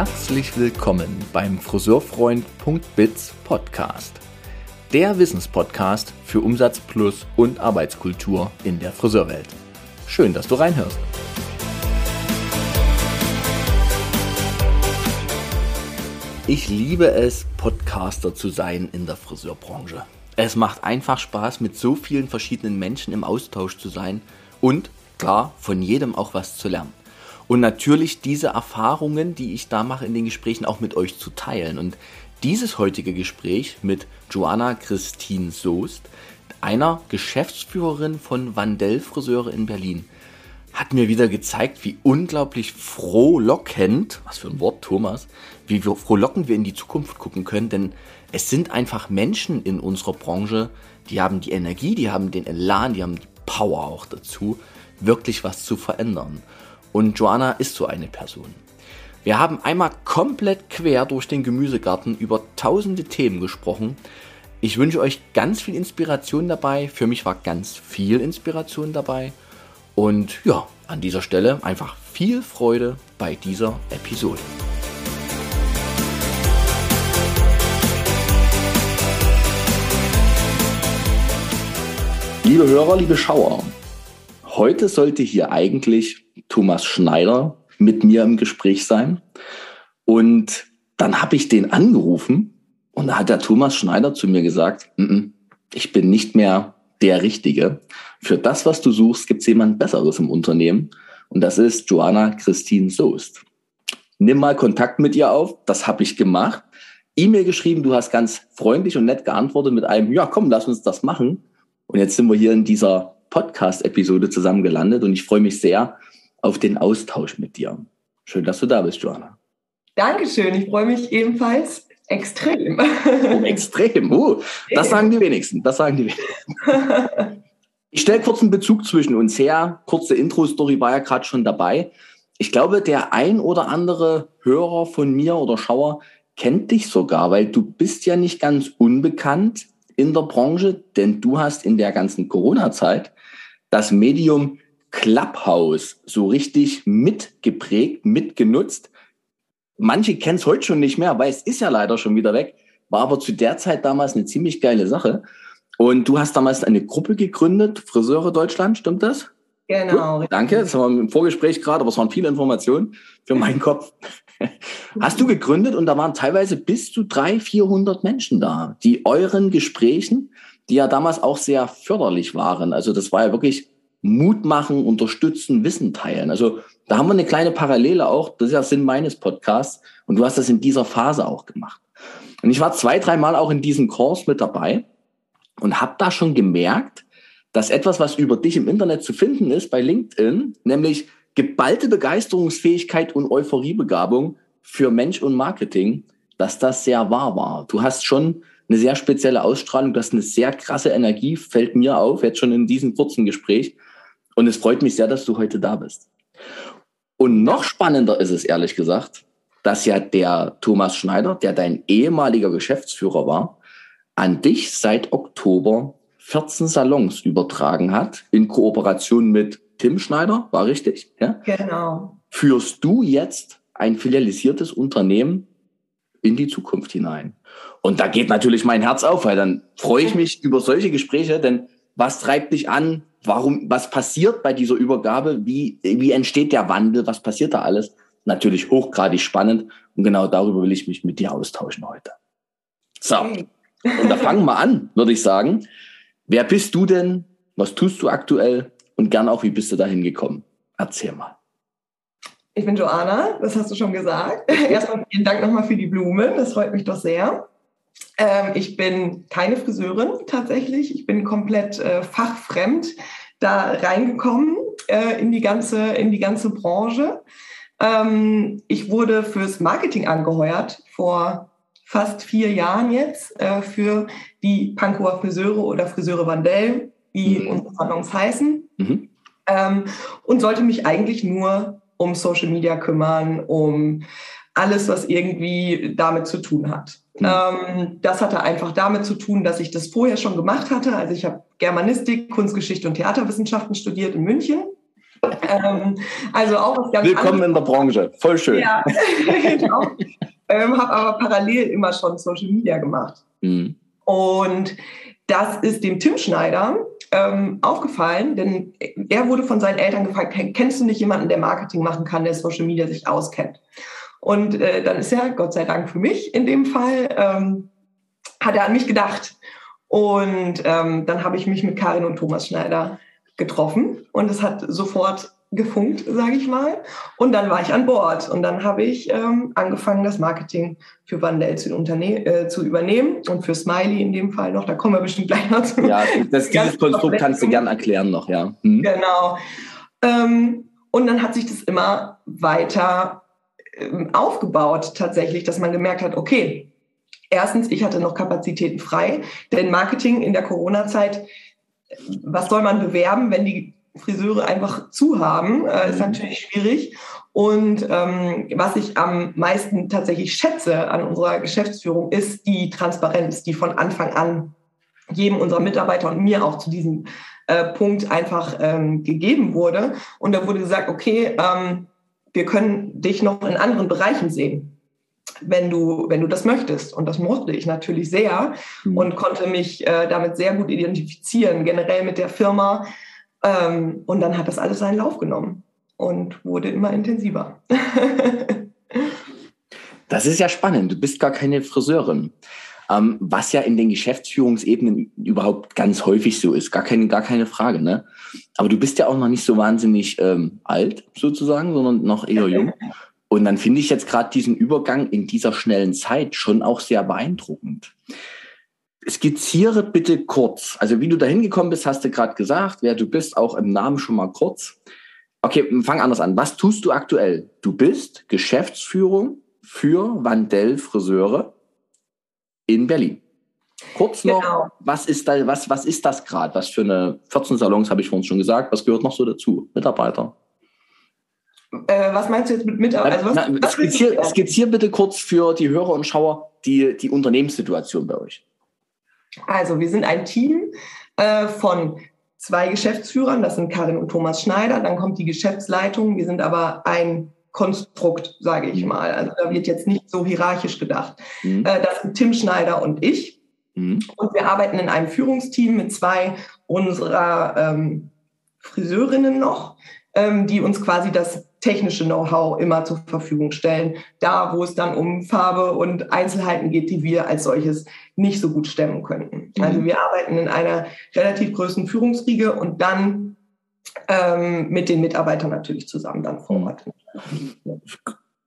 Herzlich willkommen beim Friseurfreund.biz Podcast. Der Wissenspodcast für Umsatz plus und Arbeitskultur in der Friseurwelt. Schön, dass du reinhörst. Ich liebe es, Podcaster zu sein in der Friseurbranche. Es macht einfach Spaß, mit so vielen verschiedenen Menschen im Austausch zu sein und, klar, von jedem auch was zu lernen. Und natürlich diese Erfahrungen, die ich da mache in den Gesprächen, auch mit euch zu teilen. Und dieses heutige Gespräch mit Joanna Christine Soest, einer Geschäftsführerin von Vandell Friseure in Berlin, hat mir wieder gezeigt, wie unglaublich frohlockend, was für ein Wort, Thomas, wie frohlockend wir in die Zukunft gucken können, denn es sind einfach Menschen in unserer Branche, die haben die Energie, die haben den Elan, die haben die Power auch dazu, wirklich was zu verändern. Und Joanna ist so eine Person. Wir haben einmal komplett quer durch den Gemüsegarten über tausende Themen gesprochen. Ich wünsche euch ganz viel Inspiration dabei. Für mich war ganz viel Inspiration dabei. Und ja, an dieser Stelle einfach viel Freude bei dieser Episode. Liebe Hörer, liebe Schauer, heute sollte hier eigentlich Thomas Schneider mit mir im Gespräch sein. Und dann habe ich den angerufen und da hat der Thomas Schneider zu mir gesagt, N -n, ich bin nicht mehr der Richtige. Für das, was du suchst, gibt es jemand Besseres im Unternehmen. Und das ist Joanna Christine Soest. Nimm mal Kontakt mit ihr auf. Das habe ich gemacht. E-Mail geschrieben, du hast ganz freundlich und nett geantwortet mit einem, ja, komm, lass uns das machen. Und jetzt sind wir hier in dieser Podcast-Episode zusammen gelandet und ich freue mich sehr auf den Austausch mit dir. Schön, dass du da bist, Joanna. Dankeschön, ich freue mich ebenfalls extrem. Oh, extrem, uh, das sagen die wenigsten, das sagen die wenigsten. Ich stelle kurz einen Bezug zwischen uns her. Kurze Intro-Story war ja gerade schon dabei. Ich glaube, der ein oder andere Hörer von mir oder Schauer kennt dich sogar, weil du bist ja nicht ganz unbekannt in der Branche, denn du hast in der ganzen Corona-Zeit das Medium Clubhouse so richtig mitgeprägt, mitgenutzt. Manche kennen es heute schon nicht mehr, weil es ist ja leider schon wieder weg, war aber zu der Zeit damals eine ziemlich geile Sache. Und du hast damals eine Gruppe gegründet, Friseure Deutschland, stimmt das? Genau. Gut, danke, das war im Vorgespräch gerade, aber es waren viele Informationen für meinen Kopf. Hast du gegründet und da waren teilweise bis zu 300, 400 Menschen da, die euren Gesprächen, die ja damals auch sehr förderlich waren, also das war ja wirklich Mut machen, unterstützen, Wissen teilen. Also da haben wir eine kleine Parallele auch, das ist ja Sinn meines Podcasts und du hast das in dieser Phase auch gemacht. Und ich war zwei, dreimal auch in diesem Kurs mit dabei und habe da schon gemerkt, dass etwas, was über dich im Internet zu finden ist bei LinkedIn, nämlich geballte Begeisterungsfähigkeit und Euphoriebegabung für Mensch und Marketing, dass das sehr wahr war. Du hast schon eine sehr spezielle Ausstrahlung, du hast eine sehr krasse Energie, fällt mir auf, jetzt schon in diesem kurzen Gespräch. Und es freut mich sehr, dass du heute da bist. Und noch spannender ist es, ehrlich gesagt, dass ja der Thomas Schneider, der dein ehemaliger Geschäftsführer war, an dich seit Oktober 14 Salons übertragen hat, in Kooperation mit Tim Schneider, war richtig? Ja? Genau. Führst du jetzt ein filialisiertes Unternehmen in die Zukunft hinein? Und da geht natürlich mein Herz auf, weil dann freue ich mich über solche Gespräche, denn was treibt dich an? Warum, was passiert bei dieser Übergabe? Wie, wie entsteht der Wandel? Was passiert da alles? Natürlich hochgradig spannend und genau darüber will ich mich mit dir austauschen heute. So, und da fangen wir an, würde ich sagen. Wer bist du denn? Was tust du aktuell? Und gern auch, wie bist du dahin gekommen? Erzähl mal. Ich bin Joanna, das hast du schon gesagt. Erstmal vielen Dank nochmal für die Blumen, das freut mich doch sehr. Ähm, ich bin keine Friseurin tatsächlich. Ich bin komplett äh, fachfremd da reingekommen äh, in, die ganze, in die ganze Branche. Ähm, ich wurde fürs Marketing angeheuert vor fast vier Jahren jetzt äh, für die Pankower Friseure oder Friseure Vandell, wie mhm. unsere Salons heißen. Mhm. Ähm, und sollte mich eigentlich nur um Social Media kümmern, um alles, was irgendwie damit zu tun hat. Mhm. Ähm, das hatte einfach damit zu tun, dass ich das vorher schon gemacht hatte. Also ich habe Germanistik, Kunstgeschichte und Theaterwissenschaften studiert in München ähm, also auch was ganz Willkommen anderes. in der Branche, voll schön. Ja, genau. ähm, habe aber parallel immer schon Social Media gemacht. Mhm. Und das ist dem Tim Schneider ähm, aufgefallen, denn er wurde von seinen Eltern gefragt, kennst du nicht jemanden, der Marketing machen kann, der Social Media sich auskennt? Und äh, dann ist er, Gott sei Dank für mich in dem Fall, ähm, hat er an mich gedacht. Und ähm, dann habe ich mich mit Karin und Thomas Schneider getroffen und es hat sofort gefunkt, sage ich mal. Und dann war ich an Bord und dann habe ich ähm, angefangen, das Marketing für Wandel zu, äh, zu, übernehmen und für Smiley in dem Fall noch. Da kommen wir bestimmt gleich noch zu. Ja, das, dieses Konstrukt kannst du gern erklären noch, ja. Hm. Genau. Ähm, und dann hat sich das immer weiter aufgebaut, tatsächlich, dass man gemerkt hat, okay, erstens, ich hatte noch Kapazitäten frei, denn Marketing in der Corona-Zeit, was soll man bewerben, wenn die Friseure einfach zu haben, äh, ist mhm. natürlich schwierig. Und ähm, was ich am meisten tatsächlich schätze an unserer Geschäftsführung, ist die Transparenz, die von Anfang an jedem unserer Mitarbeiter und mir auch zu diesem äh, Punkt einfach ähm, gegeben wurde. Und da wurde gesagt, okay, ähm, wir können dich noch in anderen Bereichen sehen wenn du, wenn du das möchtest. Und das mochte ich natürlich sehr mhm. und konnte mich äh, damit sehr gut identifizieren, generell mit der Firma, ähm, und dann hat das alles seinen Lauf genommen und wurde immer intensiver. das ist ja spannend. Du bist gar keine Friseurin. Ähm, was ja in den Geschäftsführungsebenen überhaupt ganz häufig so ist. Gar keine, gar keine Frage. Ne? Aber du bist ja auch noch nicht so wahnsinnig ähm, alt sozusagen, sondern noch eher jung. Und dann finde ich jetzt gerade diesen Übergang in dieser schnellen Zeit schon auch sehr beeindruckend. Skizziere bitte kurz. Also wie du da hingekommen bist, hast du gerade gesagt, wer du bist, auch im Namen schon mal kurz. Okay, fang anders an. Was tust du aktuell? Du bist Geschäftsführung für Vandell Friseure in Berlin. Kurz noch, genau. was ist da, was, was ist das gerade? Was für eine 14 Salons habe ich vorhin schon gesagt? Was gehört noch so dazu? Mitarbeiter? Äh, was meinst du jetzt mit Mitarbeitern? Also skizzier, skizzier bitte kurz für die Hörer und Schauer die, die Unternehmenssituation bei euch. Also wir sind ein Team äh, von zwei Geschäftsführern, das sind Karin und Thomas Schneider, dann kommt die Geschäftsleitung, wir sind aber ein Konstrukt, sage ich mhm. mal. Also da wird jetzt nicht so hierarchisch gedacht. Mhm. Äh, das sind Tim Schneider und ich. Mhm. Und wir arbeiten in einem Führungsteam mit zwei unserer ähm, Friseurinnen noch, ähm, die uns quasi das technische Know-how immer zur Verfügung stellen, da wo es dann um Farbe und Einzelheiten geht, die wir als solches nicht so gut stemmen könnten. Mhm. Also wir arbeiten in einer relativ größeren Führungsriege und dann ähm, mit den Mitarbeitern natürlich zusammen dann vor Ort.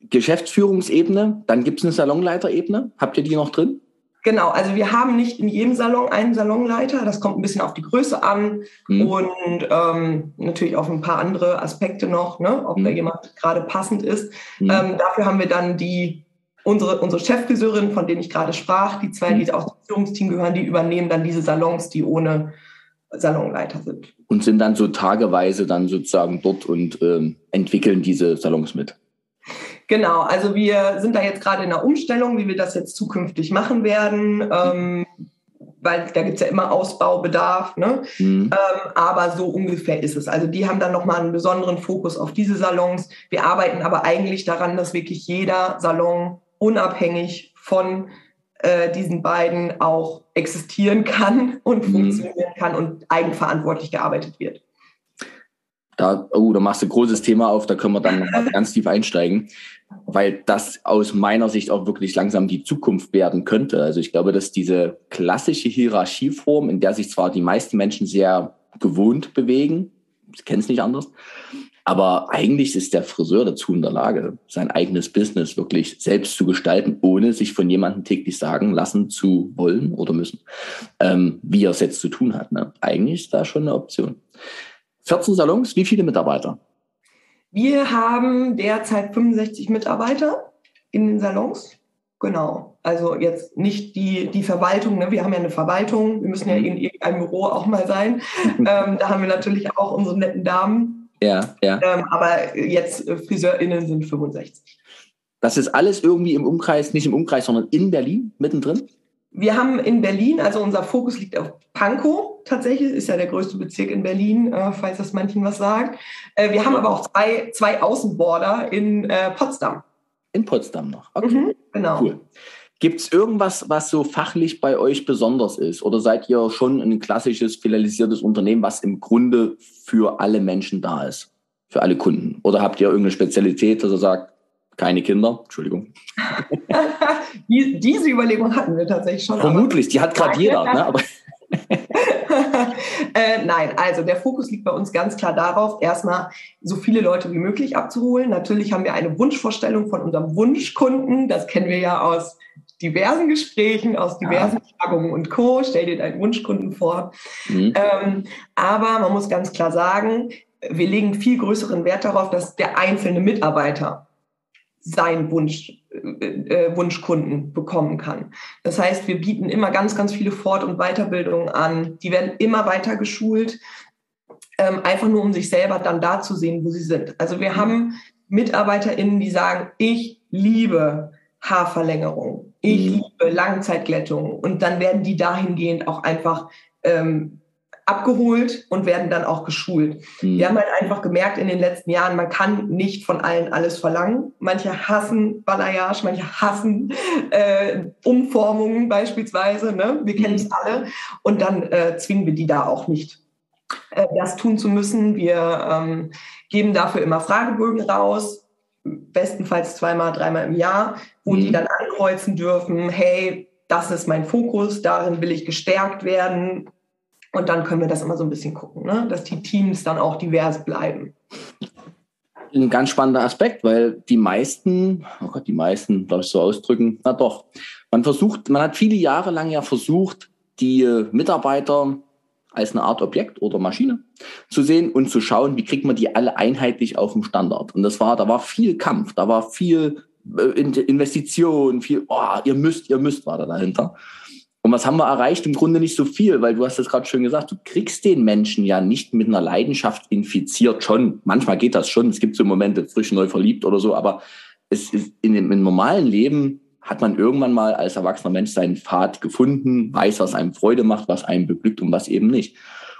Geschäftsführungsebene, dann gibt es eine Salonleiterebene. Habt ihr die noch drin? Genau, also wir haben nicht in jedem Salon einen Salonleiter. Das kommt ein bisschen auf die Größe an mhm. und ähm, natürlich auf ein paar andere Aspekte noch, ne, ob mhm. da jemand gerade passend ist. Mhm. Ähm, dafür haben wir dann die unsere, unsere Cheffriseurin, von denen ich gerade sprach, die zwei, die mhm. aus dem Führungsteam gehören, die übernehmen dann diese Salons, die ohne Salonleiter sind. Und sind dann so tageweise dann sozusagen dort und ähm, entwickeln diese Salons mit. Genau, also wir sind da jetzt gerade in der Umstellung, wie wir das jetzt zukünftig machen werden. Ähm, weil da gibt es ja immer Ausbaubedarf. Ne? Mhm. Ähm, aber so ungefähr ist es. Also die haben dann nochmal einen besonderen Fokus auf diese Salons. Wir arbeiten aber eigentlich daran, dass wirklich jeder Salon unabhängig von äh, diesen beiden auch existieren kann und mhm. funktionieren kann und eigenverantwortlich gearbeitet wird. Da, oh, da machst du ein großes Thema auf, da können wir dann ganz tief einsteigen, weil das aus meiner Sicht auch wirklich langsam die Zukunft werden könnte. Also ich glaube, dass diese klassische Hierarchieform, in der sich zwar die meisten Menschen sehr gewohnt bewegen, ich kenne es nicht anders, aber eigentlich ist der Friseur dazu in der Lage, sein eigenes Business wirklich selbst zu gestalten, ohne sich von jemandem täglich sagen lassen zu wollen oder müssen, ähm, wie er es jetzt zu tun hat. Ne? Eigentlich ist da schon eine Option. 14 Salons, wie viele Mitarbeiter? Wir haben derzeit 65 Mitarbeiter in den Salons. Genau. Also jetzt nicht die, die Verwaltung. Ne? Wir haben ja eine Verwaltung. Wir müssen ja mhm. in irgendeinem Büro auch mal sein. ähm, da haben wir natürlich auch unsere netten Damen. Ja, ja. Ähm, aber jetzt äh, FriseurInnen sind 65. Das ist alles irgendwie im Umkreis, nicht im Umkreis, sondern in Berlin, mittendrin? wir haben in Berlin, also unser Fokus liegt auf Pankow tatsächlich, ist ja der größte Bezirk in Berlin, äh, falls das manchen was sagt. Äh, wir haben aber auch zwei, zwei Außenborder in äh, Potsdam. In Potsdam noch, okay. Mhm, genau. Cool. Gibt es irgendwas, was so fachlich bei euch besonders ist? Oder seid ihr schon ein klassisches filialisiertes Unternehmen, was im Grunde für alle Menschen da ist? Für alle Kunden? Oder habt ihr irgendeine Spezialität, dass ihr sagt, keine Kinder? Entschuldigung. Diese Überlegung hatten wir tatsächlich schon. Vermutlich, die hat gerade jeder. Ne? Aber äh, nein, also der Fokus liegt bei uns ganz klar darauf, erstmal so viele Leute wie möglich abzuholen. Natürlich haben wir eine Wunschvorstellung von unserem Wunschkunden. Das kennen wir ja aus diversen Gesprächen, aus diversen ja. Tagungen und Co. Stell dir deinen Wunschkunden vor. Mhm. Ähm, aber man muss ganz klar sagen, wir legen viel größeren Wert darauf, dass der einzelne Mitarbeiter seinen Wunsch, äh, äh, Wunschkunden bekommen kann. Das heißt, wir bieten immer ganz, ganz viele Fort- und Weiterbildungen an. Die werden immer weiter geschult, ähm, einfach nur um sich selber dann da zu sehen, wo sie sind. Also wir haben MitarbeiterInnen, die sagen, ich liebe Haarverlängerung, ich mhm. liebe Langzeitglättung. Und dann werden die dahingehend auch einfach ähm, abgeholt und werden dann auch geschult. Mhm. Wir haben halt einfach gemerkt in den letzten Jahren, man kann nicht von allen alles verlangen. Manche hassen Balayage, manche hassen äh, Umformungen beispielsweise. Ne? Wir kennen es mhm. alle. Und dann äh, zwingen wir die da auch nicht, äh, das tun zu müssen. Wir ähm, geben dafür immer Fragebögen raus, bestenfalls zweimal, dreimal im Jahr, wo mhm. die dann ankreuzen dürfen, hey, das ist mein Fokus, darin will ich gestärkt werden und dann können wir das immer so ein bisschen gucken, ne? dass die Teams dann auch divers bleiben. Ein ganz spannender Aspekt, weil die meisten, oh Gott, die meisten, darf ich so ausdrücken, na doch, man versucht, man hat viele Jahre lang ja versucht, die Mitarbeiter als eine Art Objekt oder Maschine zu sehen und zu schauen, wie kriegt man die alle einheitlich auf dem Standard. Und das war, da war viel Kampf, da war viel äh, Investition, viel, oh, ihr müsst, ihr müsst war da dahinter. Und was haben wir erreicht? Im Grunde nicht so viel, weil du hast das gerade schön gesagt, du kriegst den Menschen ja nicht mit einer Leidenschaft infiziert schon. Manchmal geht das schon. Es gibt so Momente, frisch neu verliebt oder so, aber es ist in dem, im normalen Leben hat man irgendwann mal als erwachsener Mensch seinen Pfad gefunden, weiß, was einem Freude macht, was einem beglückt und was eben nicht.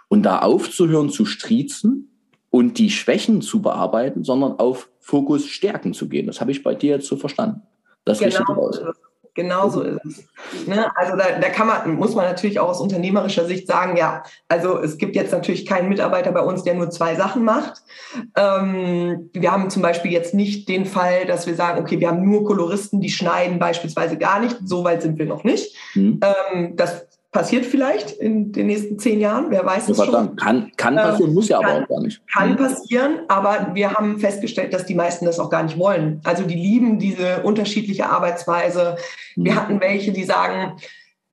Und da aufzuhören zu striezen und die Schwächen zu bearbeiten, sondern auf Fokus Stärken zu gehen. Das habe ich bei dir jetzt so verstanden. Das genau. richtig aus. Genau so ist es. Ne? Also da, da kann man, muss man natürlich auch aus unternehmerischer Sicht sagen, ja, also es gibt jetzt natürlich keinen Mitarbeiter bei uns, der nur zwei Sachen macht. Ähm, wir haben zum Beispiel jetzt nicht den Fall, dass wir sagen, okay, wir haben nur Koloristen, die schneiden beispielsweise gar nicht. So weit sind wir noch nicht. Mhm. Ähm, das passiert vielleicht in den nächsten zehn Jahren, wer weiß es schon. Kann, kann passieren, ähm, muss ja aber auch gar nicht. Kann mhm. passieren, aber wir haben festgestellt, dass die meisten das auch gar nicht wollen. Also die lieben diese unterschiedliche Arbeitsweise. Mhm. Wir hatten welche, die sagen,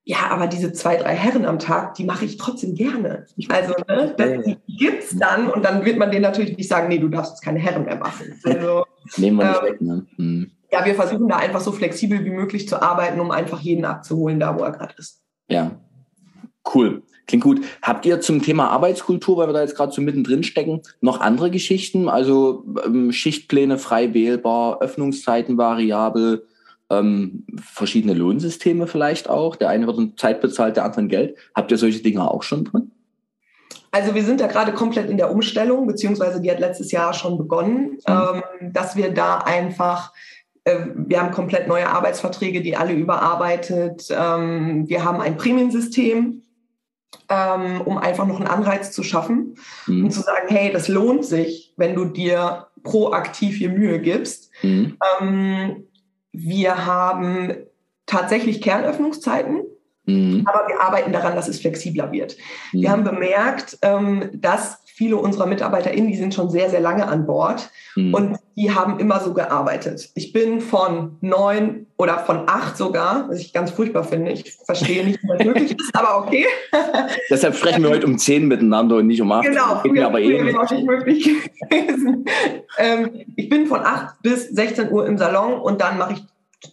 ja, aber diese zwei, drei Herren am Tag, die mache ich trotzdem gerne. Also, ne, das, gibt's dann und dann wird man denen natürlich nicht sagen, nee, du darfst jetzt keine Herren mehr machen. Also, Nehmen wir nicht ähm, weg, ne? Mhm. Ja, wir versuchen da einfach so flexibel wie möglich zu arbeiten, um einfach jeden abzuholen, da wo er gerade ist. Ja, Cool. Klingt gut. Habt ihr zum Thema Arbeitskultur, weil wir da jetzt gerade so mittendrin stecken, noch andere Geschichten? Also ähm, Schichtpläne frei wählbar, Öffnungszeiten variabel, ähm, verschiedene Lohnsysteme vielleicht auch. Der eine wird in Zeit bezahlt, der andere in Geld. Habt ihr solche Dinge auch schon drin? Also wir sind da gerade komplett in der Umstellung, beziehungsweise die hat letztes Jahr schon begonnen, mhm. ähm, dass wir da einfach äh, wir haben komplett neue Arbeitsverträge, die alle überarbeitet. Ähm, wir haben ein Prämiensystem, ähm, um einfach noch einen Anreiz zu schaffen mhm. und zu sagen, hey, das lohnt sich, wenn du dir proaktiv hier Mühe gibst. Mhm. Ähm, wir haben tatsächlich Kernöffnungszeiten. Mhm. Aber wir arbeiten daran, dass es flexibler wird. Wir mhm. haben bemerkt, ähm, dass viele unserer MitarbeiterInnen, die sind schon sehr, sehr lange an Bord mhm. und die haben immer so gearbeitet. Ich bin von neun oder von acht sogar, was ich ganz furchtbar finde. Ich verstehe nicht, wie das möglich ist, aber okay. Deshalb sprechen wir heute um zehn miteinander und nicht um acht. Genau, früher, aber früher wäre auch nicht möglich gewesen. ähm, ich bin von acht bis 16 Uhr im Salon und dann mache ich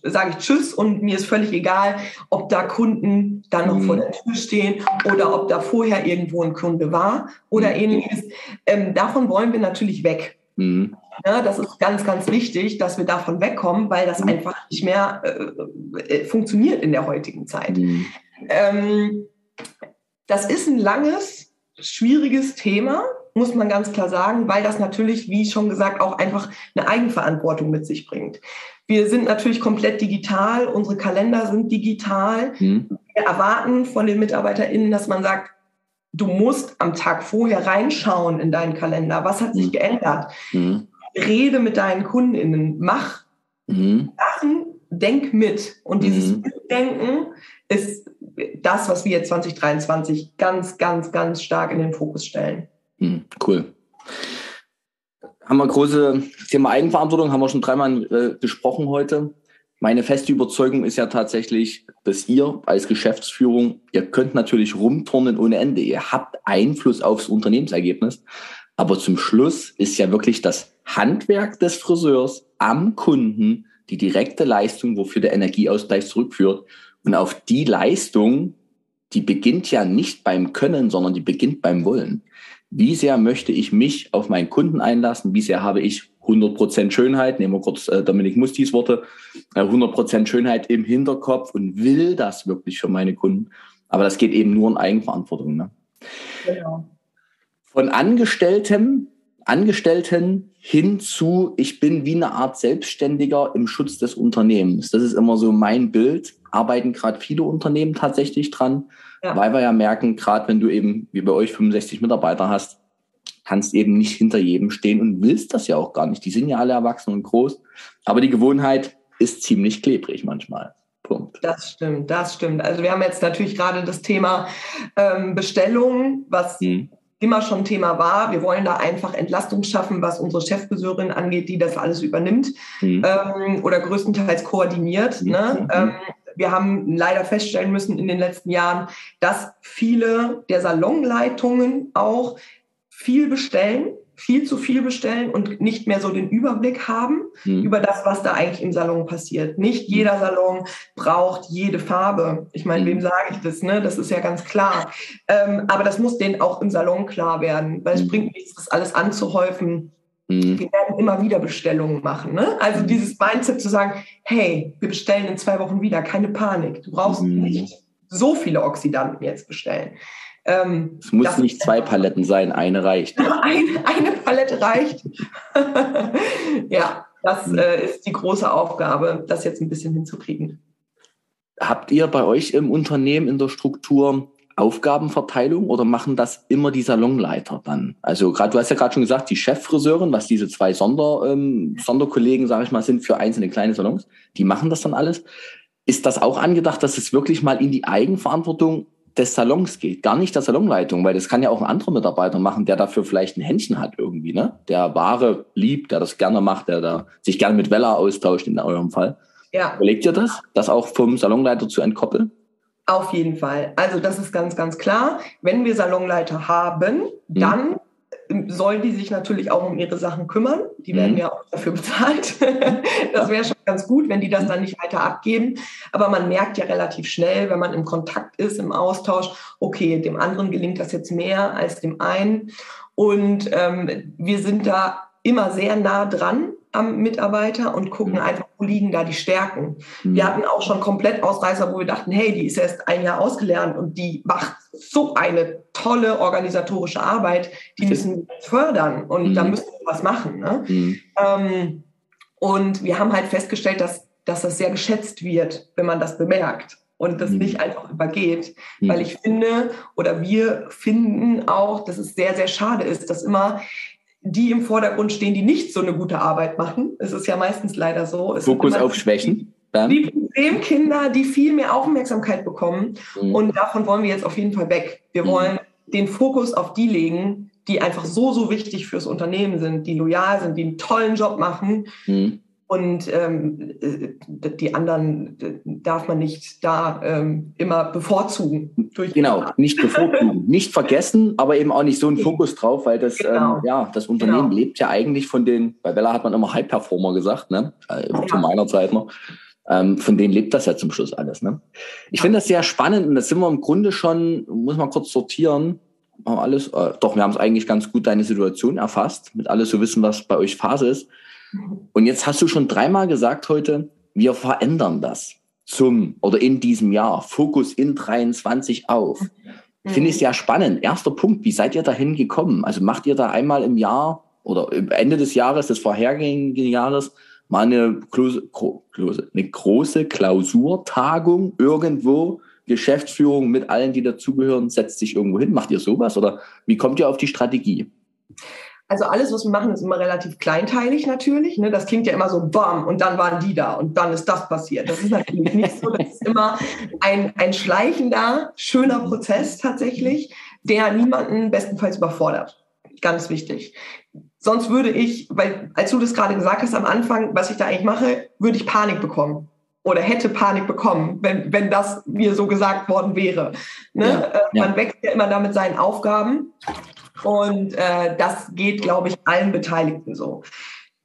sage ich Tschüss und mir ist völlig egal, ob da Kunden dann noch mhm. vor der Tür stehen oder ob da vorher irgendwo ein Kunde war oder mhm. ähnliches. Ähm, davon wollen wir natürlich weg. Mhm. Ja, das ist ganz, ganz wichtig, dass wir davon wegkommen, weil das mhm. einfach nicht mehr äh, äh, funktioniert in der heutigen Zeit. Mhm. Ähm, das ist ein langes, schwieriges Thema, muss man ganz klar sagen, weil das natürlich, wie schon gesagt, auch einfach eine Eigenverantwortung mit sich bringt. Wir sind natürlich komplett digital, unsere Kalender sind digital. Mhm. Wir erwarten von den MitarbeiterInnen, dass man sagt, du musst am Tag vorher reinschauen in deinen Kalender. Was hat sich mhm. geändert? Mhm. Rede mit deinen KundInnen, mach mhm. Sachen, denk mit. Und dieses mhm. Mitdenken ist das, was wir jetzt 2023 ganz, ganz, ganz stark in den Fokus stellen. Mhm. Cool. Haben wir große Thema Eigenverantwortung, haben wir schon dreimal äh, heute. Meine feste Überzeugung ist ja tatsächlich, dass ihr als Geschäftsführung, ihr könnt natürlich rumturnen ohne Ende. Ihr habt Einfluss aufs Unternehmensergebnis. Aber zum Schluss ist ja wirklich das Handwerk des Friseurs am Kunden die direkte Leistung, wofür der Energieausgleich zurückführt. Und auf die Leistung, die beginnt ja nicht beim Können, sondern die beginnt beim Wollen. Wie sehr möchte ich mich auf meinen Kunden einlassen? Wie sehr habe ich 100% Schönheit, nehmen wir kurz äh, Dominik Mustis Worte, äh, 100% Schönheit im Hinterkopf und will das wirklich für meine Kunden. Aber das geht eben nur in Eigenverantwortung. Ne? Genau. Von Angestellten, Angestellten hin zu, ich bin wie eine Art Selbstständiger im Schutz des Unternehmens. Das ist immer so mein Bild. Arbeiten gerade viele Unternehmen tatsächlich dran, ja. weil wir ja merken, gerade wenn du eben wie bei euch 65 Mitarbeiter hast, kannst eben nicht hinter jedem stehen und willst das ja auch gar nicht. Die sind ja alle erwachsen und groß. Aber die Gewohnheit ist ziemlich klebrig manchmal. Punkt. Das stimmt, das stimmt. Also wir haben jetzt natürlich gerade das Thema ähm, Bestellung, was hm. immer schon Thema war. Wir wollen da einfach Entlastung schaffen, was unsere Cheffriseurin angeht, die das alles übernimmt hm. ähm, oder größtenteils koordiniert. Hm. Ne? Mhm. Ähm, wir haben leider feststellen müssen in den letzten Jahren, dass viele der Salonleitungen auch viel bestellen, viel zu viel bestellen und nicht mehr so den Überblick haben mhm. über das, was da eigentlich im Salon passiert. Nicht jeder Salon braucht jede Farbe. Ich meine, mhm. wem sage ich das? Ne? Das ist ja ganz klar. Ähm, aber das muss denen auch im Salon klar werden, weil es mhm. bringt nichts, das alles anzuhäufen. Mhm. Wir werden immer wieder Bestellungen machen. Ne? Also mhm. dieses Mindset zu sagen, hey, wir bestellen in zwei Wochen wieder, keine Panik. Du brauchst mhm. nicht so viele Oxidanten jetzt bestellen. Ähm, es muss nicht zwei Paletten sein, eine reicht. eine, eine Palette reicht. ja, das hm. äh, ist die große Aufgabe, das jetzt ein bisschen hinzukriegen. Habt ihr bei euch im Unternehmen in der Struktur Aufgabenverteilung oder machen das immer die Salonleiter dann? Also gerade, du hast ja gerade schon gesagt, die Cheffriseurin, was diese zwei Sonder, ähm, Sonderkollegen, sage ich mal, sind für einzelne kleine Salons, die machen das dann alles. Ist das auch angedacht, dass es wirklich mal in die Eigenverantwortung des Salons geht, gar nicht der Salonleitung, weil das kann ja auch ein anderer Mitarbeiter machen, der dafür vielleicht ein Händchen hat irgendwie, ne? Der Ware liebt, der das gerne macht, der da sich gerne mit Wella austauscht in eurem Fall. Ja. Überlegt ihr das, das auch vom Salonleiter zu entkoppeln? Auf jeden Fall. Also das ist ganz, ganz klar. Wenn wir Salonleiter haben, mhm. dann sollen die sich natürlich auch um ihre Sachen kümmern. Die werden mhm. ja auch dafür bezahlt. das wäre schon ganz gut, wenn die das dann nicht weiter abgeben. Aber man merkt ja relativ schnell, wenn man im Kontakt ist, im Austausch, okay, dem anderen gelingt das jetzt mehr als dem einen. Und ähm, wir sind da immer sehr nah dran am Mitarbeiter und gucken mhm. einfach, wo liegen da die Stärken. Mhm. Wir hatten auch schon komplett Ausreißer, wo wir dachten, hey, die ist erst ein Jahr ausgelernt und die macht so eine tolle organisatorische Arbeit, die müssen wir fördern und mhm. da müssen wir was machen. Ne? Mhm. Ähm, und wir haben halt festgestellt, dass, dass das sehr geschätzt wird, wenn man das bemerkt und das mhm. nicht einfach übergeht. Weil ich finde oder wir finden auch, dass es sehr, sehr schade ist, dass immer die im Vordergrund stehen, die nicht so eine gute Arbeit machen. Es ist ja meistens leider so. Es Fokus auf Schwächen. Dann. Die Problemkinder, die viel mehr Aufmerksamkeit bekommen. Mhm. Und davon wollen wir jetzt auf jeden Fall weg. Wir mhm. wollen den Fokus auf die legen, die einfach so, so wichtig fürs Unternehmen sind, die loyal sind, die einen tollen Job machen. Mhm. Und ähm, äh, die anderen äh, darf man nicht da ähm, immer bevorzugen. genau, nicht bevorzugen. nicht vergessen, aber eben auch nicht so einen Fokus drauf, weil das, genau. ähm, ja, das Unternehmen genau. lebt ja eigentlich von den, bei Bella hat man immer High Performer gesagt, ne? Äh, ja. zu meiner Zeit noch. Ähm, von denen lebt das ja zum Schluss alles. Ne? Ich finde das sehr spannend und das sind wir im Grunde schon, muss man kurz sortieren, alles, äh, doch, wir haben es eigentlich ganz gut deine Situation erfasst, mit alles zu wissen, was bei euch Phase ist. Und jetzt hast du schon dreimal gesagt heute, wir verändern das zum oder in diesem Jahr. Fokus in 23 auf. Mhm. Finde ich sehr spannend. Erster Punkt, wie seid ihr dahin gekommen? Also macht ihr da einmal im Jahr oder Ende des Jahres, des vorhergehenden Jahres, mal eine, Klose, Klose, eine große Klausurtagung irgendwo, Geschäftsführung mit allen, die dazugehören, setzt sich irgendwo hin. Macht ihr sowas oder wie kommt ihr auf die Strategie? Also alles, was wir machen, ist immer relativ kleinteilig natürlich. Ne? Das klingt ja immer so, bam, und dann waren die da und dann ist das passiert. Das ist natürlich nicht so. Das ist immer ein, ein schleichender, schöner Prozess tatsächlich, der niemanden bestenfalls überfordert. Ganz wichtig. Sonst würde ich, weil als du das gerade gesagt hast am Anfang, was ich da eigentlich mache, würde ich Panik bekommen oder hätte Panik bekommen, wenn, wenn das mir so gesagt worden wäre. Ne? Ja, äh, Man ja. wächst ja immer damit seinen Aufgaben und äh, das geht, glaube ich, allen Beteiligten so.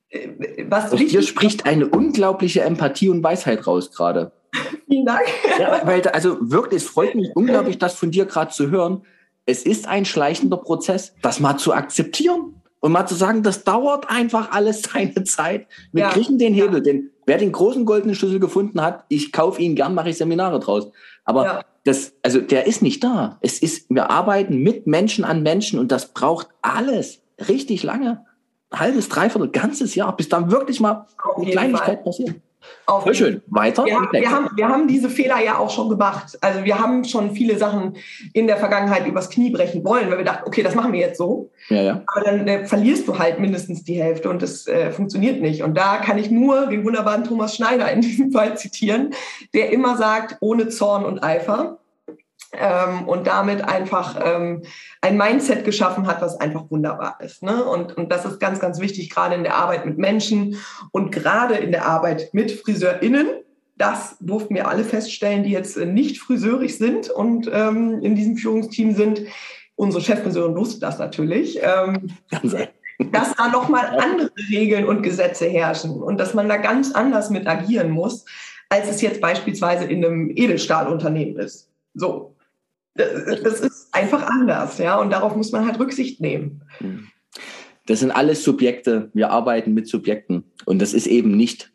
Äh, was Aus dir spricht eine unglaubliche Empathie und Weisheit raus gerade. Vielen Dank. Ja, weil, also wirklich, es freut mich unglaublich, das von dir gerade zu hören. Es ist ein schleichender Prozess, das mal zu akzeptieren und mal zu sagen, das dauert einfach alles seine Zeit. Wir ja. kriegen den Hebel, ja. den, wer den großen goldenen Schlüssel gefunden hat, ich kaufe ihn gern, mache ich Seminare draus. Aber ja das, also der ist nicht da. Es ist, wir arbeiten mit Menschen an Menschen und das braucht alles richtig lange. Ein halbes, dreiviertel, ganzes Jahr, bis dann wirklich mal eine Kleinigkeit Fall. passiert. Auf Sehr schön. Weiter. Wir, wir, haben, wir haben diese Fehler ja auch schon gemacht. Also wir haben schon viele Sachen in der Vergangenheit übers Knie brechen wollen, weil wir dachten, okay, das machen wir jetzt so. Ja, ja. Aber dann äh, verlierst du halt mindestens die Hälfte und das äh, funktioniert nicht. Und da kann ich nur den wunderbaren Thomas Schneider in diesem Fall zitieren, der immer sagt, ohne Zorn und Eifer ähm, und damit einfach ähm, ein Mindset geschaffen hat, was einfach wunderbar ist. Ne? Und, und das ist ganz, ganz wichtig, gerade in der Arbeit mit Menschen und gerade in der Arbeit mit FriseurInnen. Das durften wir alle feststellen, die jetzt nicht friseurig sind und ähm, in diesem Führungsteam sind. Unsere Cheffriseurin wusste das natürlich. Ähm, dass da nochmal andere Regeln und Gesetze herrschen und dass man da ganz anders mit agieren muss, als es jetzt beispielsweise in einem Edelstahlunternehmen ist. So, das ist einfach anders, ja, und darauf muss man halt Rücksicht nehmen. Das sind alles Subjekte. Wir arbeiten mit Subjekten. Und das ist eben nicht,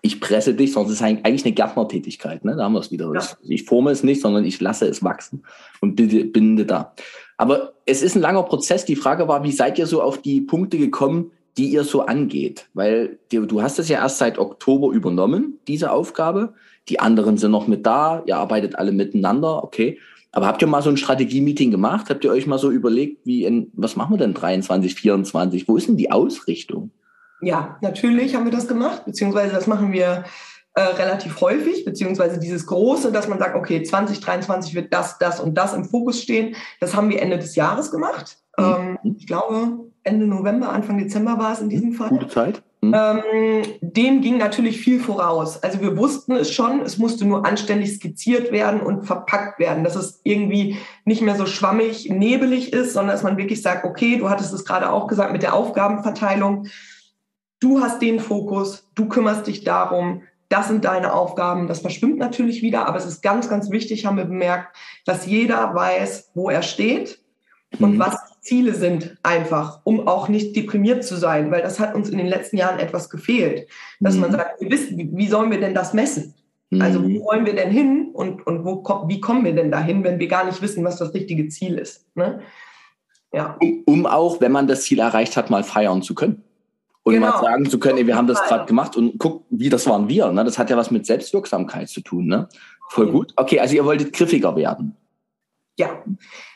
ich presse dich, sondern es ist eigentlich eine Gärtnertätigkeit. Ne? Da haben wir es wieder. Ja. Ich forme es nicht, sondern ich lasse es wachsen und binde da. Aber es ist ein langer Prozess. Die Frage war, wie seid ihr so auf die Punkte gekommen, die ihr so angeht? Weil du hast es ja erst seit Oktober übernommen, diese Aufgabe. Die anderen sind noch mit da. Ihr arbeitet alle miteinander. Okay. Aber habt ihr mal so ein Strategie-Meeting gemacht? Habt ihr euch mal so überlegt, wie in, was machen wir denn 23, 24? Wo ist denn die Ausrichtung? Ja, natürlich haben wir das gemacht, beziehungsweise das machen wir äh, relativ häufig, beziehungsweise dieses Große, dass man sagt, okay, 2023 wird das, das und das im Fokus stehen. Das haben wir Ende des Jahres gemacht. Mhm. Ähm, ich glaube, Ende November, Anfang Dezember war es in diesem Fall. Gute Zeit. Mhm. Ähm, dem ging natürlich viel voraus. Also wir wussten es schon, es musste nur anständig skizziert werden und verpackt werden, dass es irgendwie nicht mehr so schwammig, nebelig ist, sondern dass man wirklich sagt, okay, du hattest es gerade auch gesagt mit der Aufgabenverteilung. Du hast den Fokus, du kümmerst dich darum, das sind deine Aufgaben. Das verschwimmt natürlich wieder, aber es ist ganz, ganz wichtig, haben wir bemerkt, dass jeder weiß, wo er steht und mhm. was Ziele sind einfach, um auch nicht deprimiert zu sein, weil das hat uns in den letzten Jahren etwas gefehlt, dass mhm. man sagt, wir wissen, wie, wie sollen wir denn das messen? Mhm. Also wo wollen wir denn hin und, und wo, wie kommen wir denn dahin, wenn wir gar nicht wissen, was das richtige Ziel ist? Ne? Ja. Um, um auch, wenn man das Ziel erreicht hat, mal feiern zu können. Und genau. mal sagen zu können, ey, wir haben das gerade gemacht und guck, wie das waren wir. Ne? Das hat ja was mit Selbstwirksamkeit zu tun. Ne? Voll gut. Okay, also ihr wolltet griffiger werden. Ja,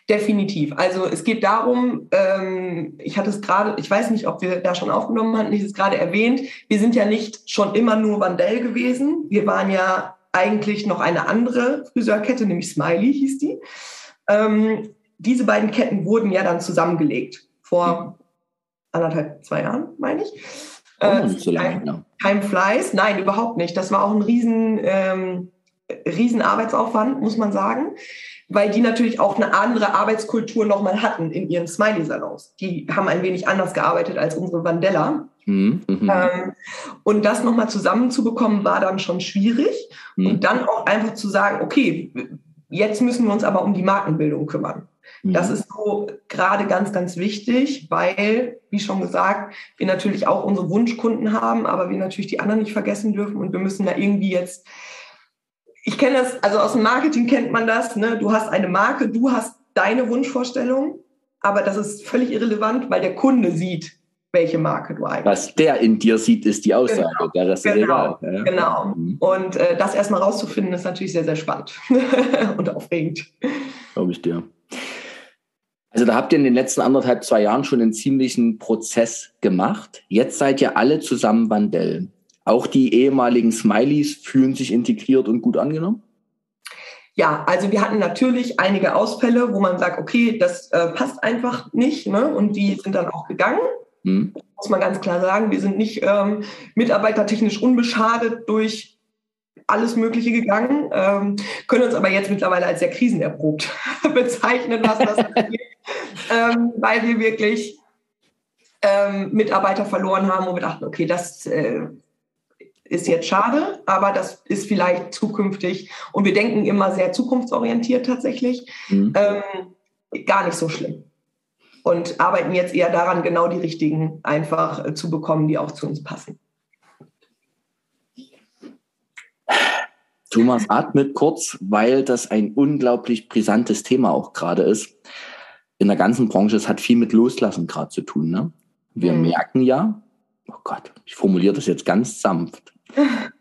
definitiv. Also es geht darum, ähm, ich hatte es gerade, ich weiß nicht, ob wir da schon aufgenommen hatten, ich es gerade erwähnt, wir sind ja nicht schon immer nur Vandell gewesen. Wir waren ja eigentlich noch eine andere Friseurkette, nämlich Smiley hieß die. Ähm, diese beiden Ketten wurden ja dann zusammengelegt vor anderthalb, zwei Jahren, meine ich. Oh, äh, so lange, kein, kein Fleiß, nein, überhaupt nicht. Das war auch ein riesen, ähm, riesen Arbeitsaufwand, muss man sagen weil die natürlich auch eine andere Arbeitskultur nochmal hatten in ihren Smiley-Salons. Die haben ein wenig anders gearbeitet als unsere Vandella. Mhm. mhm. Ähm, und das nochmal zusammenzubekommen, war dann schon schwierig. Mhm. Und dann auch einfach zu sagen, okay, jetzt müssen wir uns aber um die Markenbildung kümmern. Mhm. Das ist so gerade ganz, ganz wichtig, weil, wie schon gesagt, wir natürlich auch unsere Wunschkunden haben, aber wir natürlich die anderen nicht vergessen dürfen und wir müssen da irgendwie jetzt ich kenne das, also aus dem Marketing kennt man das, ne? du hast eine Marke, du hast deine Wunschvorstellung, aber das ist völlig irrelevant, weil der Kunde sieht, welche Marke du eigentlich Was der in dir sieht, ist die Aussage. Genau. Der Rest genau. ist egal. Ja? Genau. Mhm. Und äh, das erstmal rauszufinden, ist natürlich sehr, sehr spannend und aufregend. Glaube ich dir. Also da habt ihr in den letzten anderthalb, zwei Jahren schon einen ziemlichen Prozess gemacht. Jetzt seid ihr alle zusammen Bandell. Auch die ehemaligen Smileys fühlen sich integriert und gut angenommen? Ja, also wir hatten natürlich einige Ausfälle, wo man sagt, okay, das äh, passt einfach nicht. Ne? Und die sind dann auch gegangen. Mhm. Muss man ganz klar sagen, wir sind nicht ähm, mitarbeitertechnisch unbeschadet durch alles Mögliche gegangen, ähm, können uns aber jetzt mittlerweile als sehr krisenerprobt bezeichnen, was das angeht, ähm, weil wir wirklich ähm, Mitarbeiter verloren haben, wo wir dachten, okay, das äh, ist jetzt schade, aber das ist vielleicht zukünftig. Und wir denken immer sehr zukunftsorientiert tatsächlich. Mhm. Ähm, gar nicht so schlimm. Und arbeiten jetzt eher daran, genau die richtigen einfach äh, zu bekommen, die auch zu uns passen. Thomas atmet kurz, weil das ein unglaublich brisantes Thema auch gerade ist. In der ganzen Branche, es hat viel mit Loslassen gerade zu tun. Ne? Wir mhm. merken ja, oh Gott, ich formuliere das jetzt ganz sanft,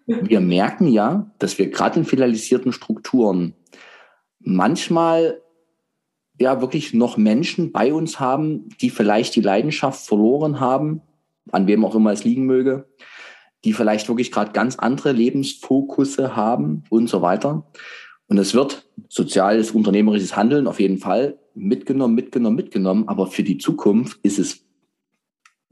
wir merken ja, dass wir gerade in filialisierten Strukturen manchmal ja wirklich noch Menschen bei uns haben, die vielleicht die Leidenschaft verloren haben, an wem auch immer es liegen möge, die vielleicht wirklich gerade ganz andere Lebensfokusse haben und so weiter. Und es wird soziales, unternehmerisches Handeln auf jeden Fall mitgenommen, mitgenommen, mitgenommen. Aber für die Zukunft ist es,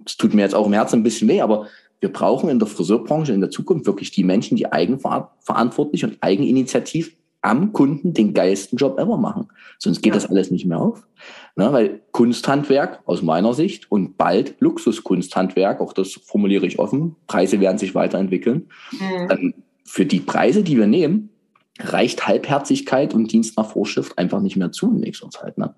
es tut mir jetzt auch im Herzen ein bisschen weh, aber wir brauchen in der Friseurbranche in der Zukunft wirklich die Menschen, die eigenverantwortlich und eigeninitiativ am Kunden den geilsten Job ever machen. Sonst geht ja. das alles nicht mehr auf. Ne, weil Kunsthandwerk aus meiner Sicht und bald Luxuskunsthandwerk, auch das formuliere ich offen, Preise werden sich weiterentwickeln. Mhm. Dann für die Preise, die wir nehmen, reicht Halbherzigkeit und Dienst nach Vorschrift einfach nicht mehr zu in nächster Zeit. Ne?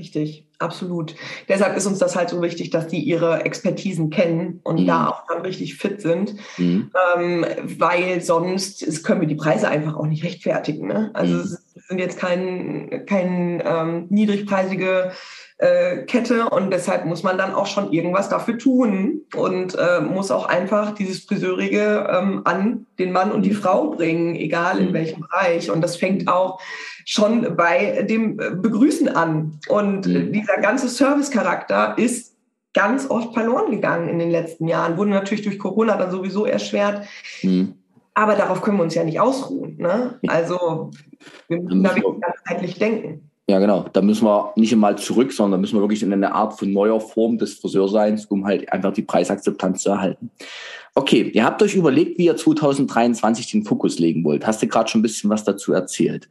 Richtig, absolut. Deshalb ist uns das halt so wichtig, dass die ihre Expertisen kennen und mhm. da auch dann richtig fit sind, mhm. ähm, weil sonst können wir die Preise einfach auch nicht rechtfertigen. Ne? Also mhm. es sind jetzt kein, kein ähm, niedrigpreisige äh, Kette und deshalb muss man dann auch schon irgendwas dafür tun und äh, muss auch einfach dieses Friseurige ähm, an den Mann und die mhm. Frau bringen, egal in mhm. welchem Bereich. Und das fängt auch schon bei dem Begrüßen an. Und mhm. dieser ganze Service-Charakter ist ganz oft verloren gegangen in den letzten Jahren, wurde natürlich durch Corona dann sowieso erschwert. Mhm. Aber darauf können wir uns ja nicht ausruhen. Ne? Also wir müssen da wirklich ganzheitlich denken. Ja, genau. Da müssen wir nicht einmal zurück, sondern da müssen wir wirklich in eine Art von neuer Form des Friseurseins, um halt einfach die Preisakzeptanz zu erhalten. Okay, ihr habt euch überlegt, wie ihr 2023 den Fokus legen wollt. Hast du gerade schon ein bisschen was dazu erzählt.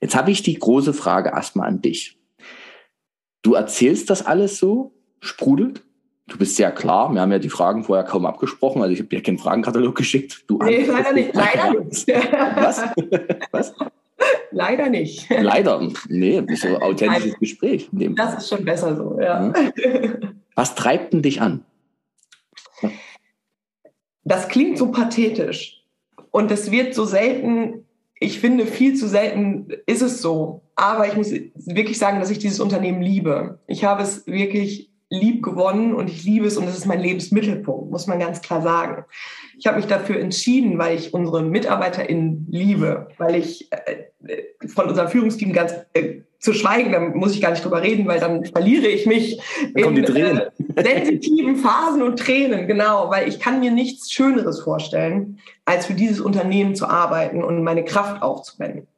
Jetzt habe ich die große Frage erstmal an dich. Du erzählst das alles so, sprudelt? Du bist sehr klar. Wir haben ja die Fragen vorher kaum abgesprochen. Also ich habe dir keinen Fragenkatalog geschickt. Du nee, leider nicht. Leider nicht. Was? Was? Leider nicht. Leider. Nee, das ist so ein authentisches Nein, Gespräch. das ist schon besser so, ja. Was treibt denn dich an? Das klingt so pathetisch. Und es wird so selten, ich finde, viel zu selten ist es so. Aber ich muss wirklich sagen, dass ich dieses Unternehmen liebe. Ich habe es wirklich lieb gewonnen und ich liebe es und es ist mein Lebensmittelpunkt, muss man ganz klar sagen. Ich habe mich dafür entschieden, weil ich unsere MitarbeiterInnen liebe, weil ich äh, von unserem Führungsteam ganz äh, zu schweigen, da muss ich gar nicht drüber reden, weil dann verliere ich mich in äh, sensitiven Phasen und Tränen, genau, weil ich kann mir nichts Schöneres vorstellen, als für dieses Unternehmen zu arbeiten und meine Kraft aufzuwenden.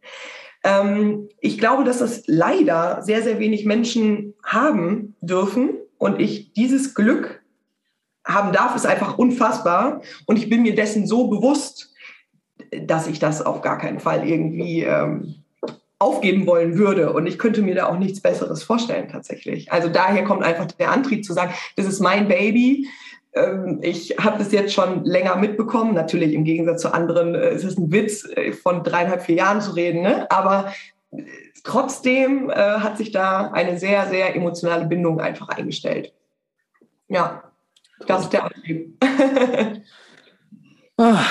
Ähm, ich glaube, dass das leider sehr, sehr wenig Menschen haben dürfen und ich dieses Glück haben darf, ist einfach unfassbar. Und ich bin mir dessen so bewusst, dass ich das auf gar keinen Fall irgendwie ähm, aufgeben wollen würde. Und ich könnte mir da auch nichts Besseres vorstellen tatsächlich. Also daher kommt einfach der Antrieb zu sagen, das ist mein Baby. Ähm, ich habe das jetzt schon länger mitbekommen. Natürlich im Gegensatz zu anderen äh, ist es ein Witz, äh, von dreieinhalb, vier Jahren zu reden. Ne? Aber trotzdem äh, hat sich da eine sehr, sehr emotionale Bindung einfach eingestellt. Ja, das ist der Antrieb. ah,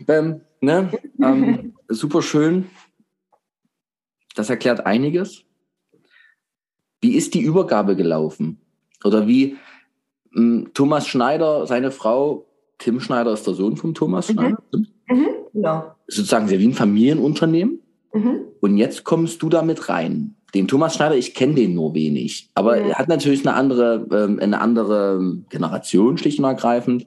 Bam, ne? ähm, super schön. Das erklärt einiges. Wie ist die Übergabe gelaufen? Oder wie mh, hm, Thomas Schneider, seine Frau, Tim Schneider ist der Sohn von Thomas mhm. Schneider. Mhm. Genau. Sozusagen sehr wie ein Familienunternehmen. Mhm. Und jetzt kommst du damit rein. Den Thomas Schneider, ich kenne den nur wenig, aber mhm. er hat natürlich eine andere, ähm, eine andere Generation schlicht und ergreifend.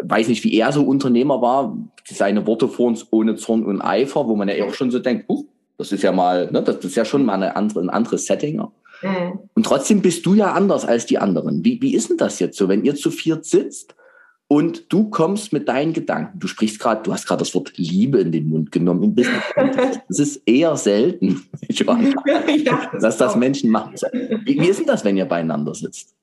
Weiß nicht, wie er so Unternehmer war. Seine Worte vor uns ohne Zorn und Eifer, wo man ja auch schon so denkt, uh, das ist ja mal, ne, das ist ja schon mal eine andere, ein anderes Setting. Mhm. Und trotzdem bist du ja anders als die anderen. Wie, wie ist denn das jetzt so, wenn ihr zu viert sitzt und du kommst mit deinen Gedanken? Du sprichst gerade, du hast gerade das Wort Liebe in den Mund genommen. Das ist eher selten, ja, das dass das Menschen machen. Wie, wie ist denn das, wenn ihr beieinander sitzt?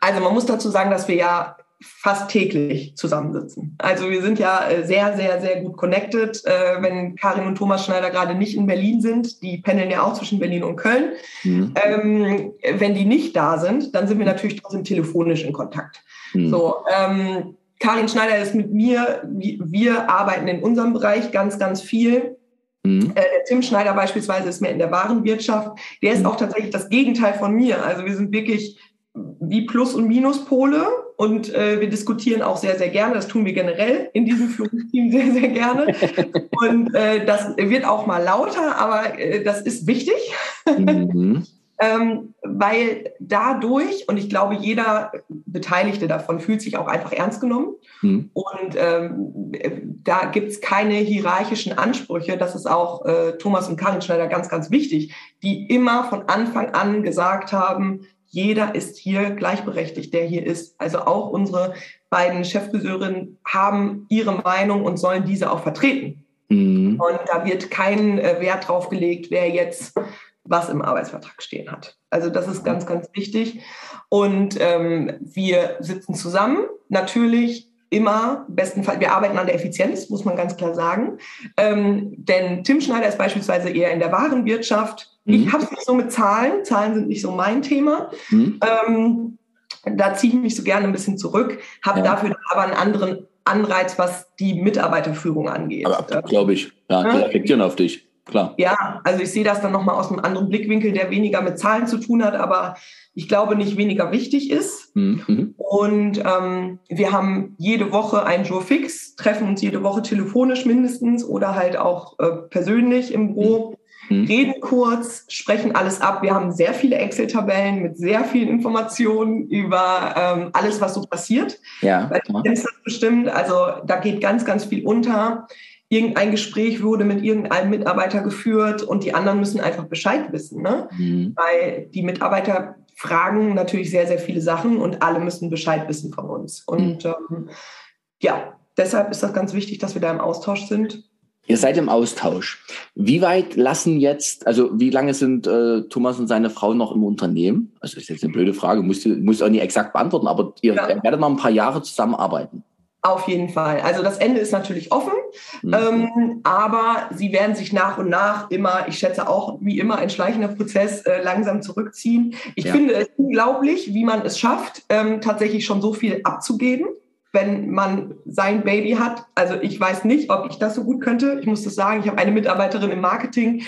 Also man muss dazu sagen, dass wir ja fast täglich zusammensitzen. Also wir sind ja äh, sehr, sehr, sehr gut connected. Äh, wenn Karin und Thomas Schneider gerade nicht in Berlin sind, die pendeln ja auch zwischen Berlin und Köln. Mhm. Ähm, wenn die nicht da sind, dann sind wir natürlich trotzdem telefonisch in Kontakt. Mhm. So, ähm, Karin Schneider ist mit mir, wir arbeiten in unserem Bereich ganz, ganz viel. Mhm. Äh, der Tim Schneider beispielsweise ist mehr in der Warenwirtschaft. Der ist mhm. auch tatsächlich das Gegenteil von mir. Also wir sind wirklich wie Plus- und Minuspole und äh, wir diskutieren auch sehr, sehr gerne. Das tun wir generell in diesem Führungsteam sehr, sehr gerne. Und äh, das wird auch mal lauter, aber äh, das ist wichtig, mhm. Ähm, weil dadurch, und ich glaube, jeder Beteiligte davon fühlt sich auch einfach ernst genommen. Mhm. Und ähm, da gibt es keine hierarchischen Ansprüche. Das ist auch äh, Thomas und Karin Schneider ganz, ganz wichtig, die immer von Anfang an gesagt haben, jeder ist hier gleichberechtigt, der hier ist. Also auch unsere beiden Chefbeseurinnen haben ihre Meinung und sollen diese auch vertreten. Mhm. Und da wird kein äh, Wert drauf gelegt, wer jetzt was im Arbeitsvertrag stehen hat. Also das ist ganz, ganz wichtig. Und ähm, wir sitzen zusammen, natürlich immer, bestenfalls, wir arbeiten an der Effizienz, muss man ganz klar sagen. Ähm, denn Tim Schneider ist beispielsweise eher in der Warenwirtschaft. Mhm. Ich habe es nicht so mit Zahlen. Zahlen sind nicht so mein Thema. Mhm. Ähm, da ziehe ich mich so gerne ein bisschen zurück, habe ja. dafür aber einen anderen Anreiz, was die Mitarbeiterführung angeht. Aber glaube ich, ja, die reflektieren auf dich. Klar. Ja, also ich sehe das dann nochmal aus einem anderen Blickwinkel, der weniger mit Zahlen zu tun hat, aber ich glaube nicht weniger wichtig ist. Mhm. Und ähm, wir haben jede Woche ein Jour fix, treffen uns jede Woche telefonisch mindestens oder halt auch äh, persönlich im Büro. Mhm. Reden kurz, sprechen alles ab. Wir haben sehr viele Excel-Tabellen mit sehr vielen Informationen über ähm, alles, was so passiert. Ja. Weil du kennst das bestimmt. Also da geht ganz, ganz viel unter irgendein Gespräch wurde mit irgendeinem Mitarbeiter geführt und die anderen müssen einfach Bescheid wissen. Ne? Mhm. Weil die Mitarbeiter fragen natürlich sehr, sehr viele Sachen und alle müssen Bescheid wissen von uns. Und mhm. ähm, ja, deshalb ist das ganz wichtig, dass wir da im Austausch sind. Ihr seid im Austausch. Wie weit lassen jetzt, also wie lange sind äh, Thomas und seine Frau noch im Unternehmen? Also das ist jetzt eine blöde Frage, muss, muss auch nicht exakt beantworten, aber ihr ja. werdet noch ein paar Jahre zusammenarbeiten. Auf jeden Fall. Also das Ende ist natürlich offen, mhm. ähm, aber sie werden sich nach und nach immer, ich schätze auch wie immer ein schleichender Prozess, äh, langsam zurückziehen. Ich ja. finde es unglaublich, wie man es schafft, ähm, tatsächlich schon so viel abzugeben, wenn man sein Baby hat. Also ich weiß nicht, ob ich das so gut könnte. Ich muss das sagen, ich habe eine Mitarbeiterin im Marketing.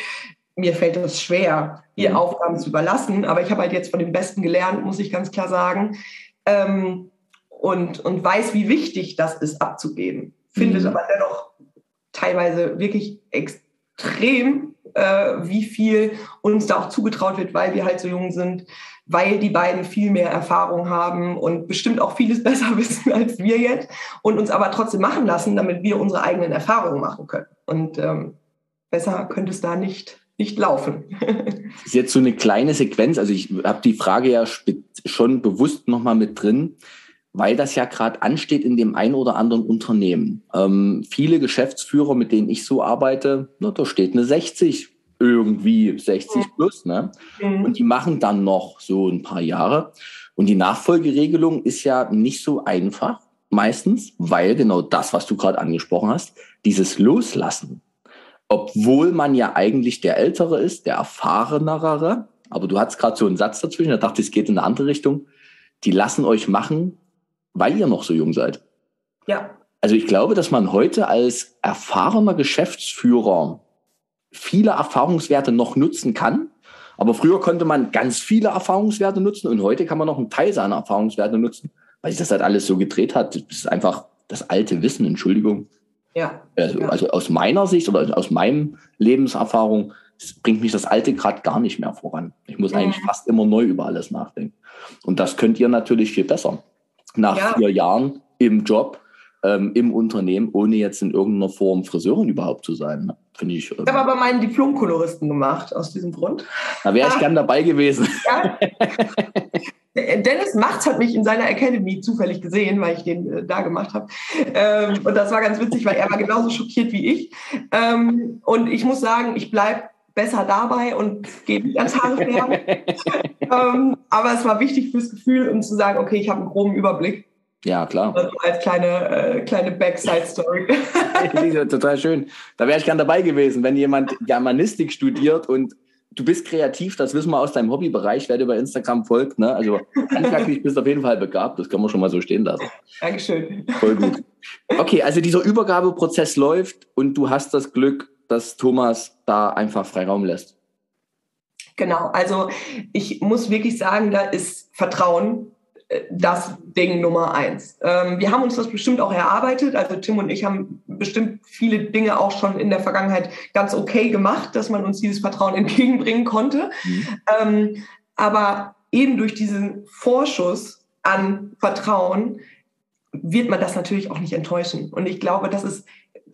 Mir fällt es schwer, ihr mhm. Aufgaben zu überlassen, aber ich habe halt jetzt von den Besten gelernt, muss ich ganz klar sagen. Ähm, und, und weiß, wie wichtig das ist, abzugeben. Findet mhm. aber dennoch teilweise wirklich extrem, äh, wie viel uns da auch zugetraut wird, weil wir halt so jung sind, weil die beiden viel mehr Erfahrung haben und bestimmt auch vieles besser wissen als wir jetzt und uns aber trotzdem machen lassen, damit wir unsere eigenen Erfahrungen machen können. Und ähm, besser könnte es da nicht nicht laufen. das ist jetzt so eine kleine Sequenz. Also ich habe die Frage ja schon bewusst nochmal mit drin weil das ja gerade ansteht in dem einen oder anderen Unternehmen. Ähm, viele Geschäftsführer, mit denen ich so arbeite, na, da steht eine 60 irgendwie 60 plus, ne? Mhm. Und die machen dann noch so ein paar Jahre. Und die Nachfolgeregelung ist ja nicht so einfach meistens, weil genau das, was du gerade angesprochen hast, dieses Loslassen obwohl man ja eigentlich der Ältere ist, der Erfahrenere. Aber du hattest gerade so einen Satz dazwischen, da dachte ich, es geht in eine andere Richtung. Die lassen euch machen, weil ihr noch so jung seid. Ja. Also ich glaube, dass man heute als erfahrener Geschäftsführer viele Erfahrungswerte noch nutzen kann. Aber früher konnte man ganz viele Erfahrungswerte nutzen und heute kann man noch einen Teil seiner Erfahrungswerte nutzen, weil sich das halt alles so gedreht hat. Das ist einfach das alte Wissen, Entschuldigung. Ja. Also, ja. also aus meiner Sicht oder aus meinem Lebenserfahrung bringt mich das alte gerade gar nicht mehr voran. Ich muss eigentlich Mhm. fast immer neu über alles nachdenken. Und das könnt ihr natürlich viel besser. Nach Ja. vier Jahren im Job, ähm, im Unternehmen, ohne jetzt in irgendeiner Form Friseurin überhaupt zu sein. ne? Finde ich. Ähm, Ich habe aber meinen Diplom-Koloristen gemacht aus diesem Grund. da wäre ich gern dabei gewesen. Ja. Dennis Machts hat mich in seiner Academy zufällig gesehen, weil ich den äh, da gemacht habe. Ähm, und das war ganz witzig, weil er war genauso schockiert wie ich. Ähm, und ich muss sagen, ich bleibe besser dabei und gehe nicht ans Haare färben. ähm, aber es war wichtig fürs Gefühl, um zu sagen, okay, ich habe einen groben Überblick. Ja, klar. Also als kleine, äh, kleine Backside-Story. Total schön. Da wäre ich gern dabei gewesen, wenn jemand Germanistik studiert und du bist kreativ, das wissen wir aus deinem Hobbybereich, wer dir bei Instagram folgt. Ne? Also handwerklich bist du auf jeden Fall begabt, das kann man schon mal so stehen lassen. Dankeschön. Voll gut. Okay, also dieser Übergabeprozess läuft und du hast das Glück, dass Thomas da einfach Freiraum lässt. Genau, also ich muss wirklich sagen, da ist Vertrauen äh, das Ding Nummer eins. Ähm, wir haben uns das bestimmt auch erarbeitet. Also Tim und ich haben bestimmt viele Dinge auch schon in der Vergangenheit ganz okay gemacht, dass man uns dieses Vertrauen entgegenbringen konnte. Mhm. Ähm, aber eben durch diesen Vorschuss an Vertrauen wird man das natürlich auch nicht enttäuschen. Und ich glaube, das ist,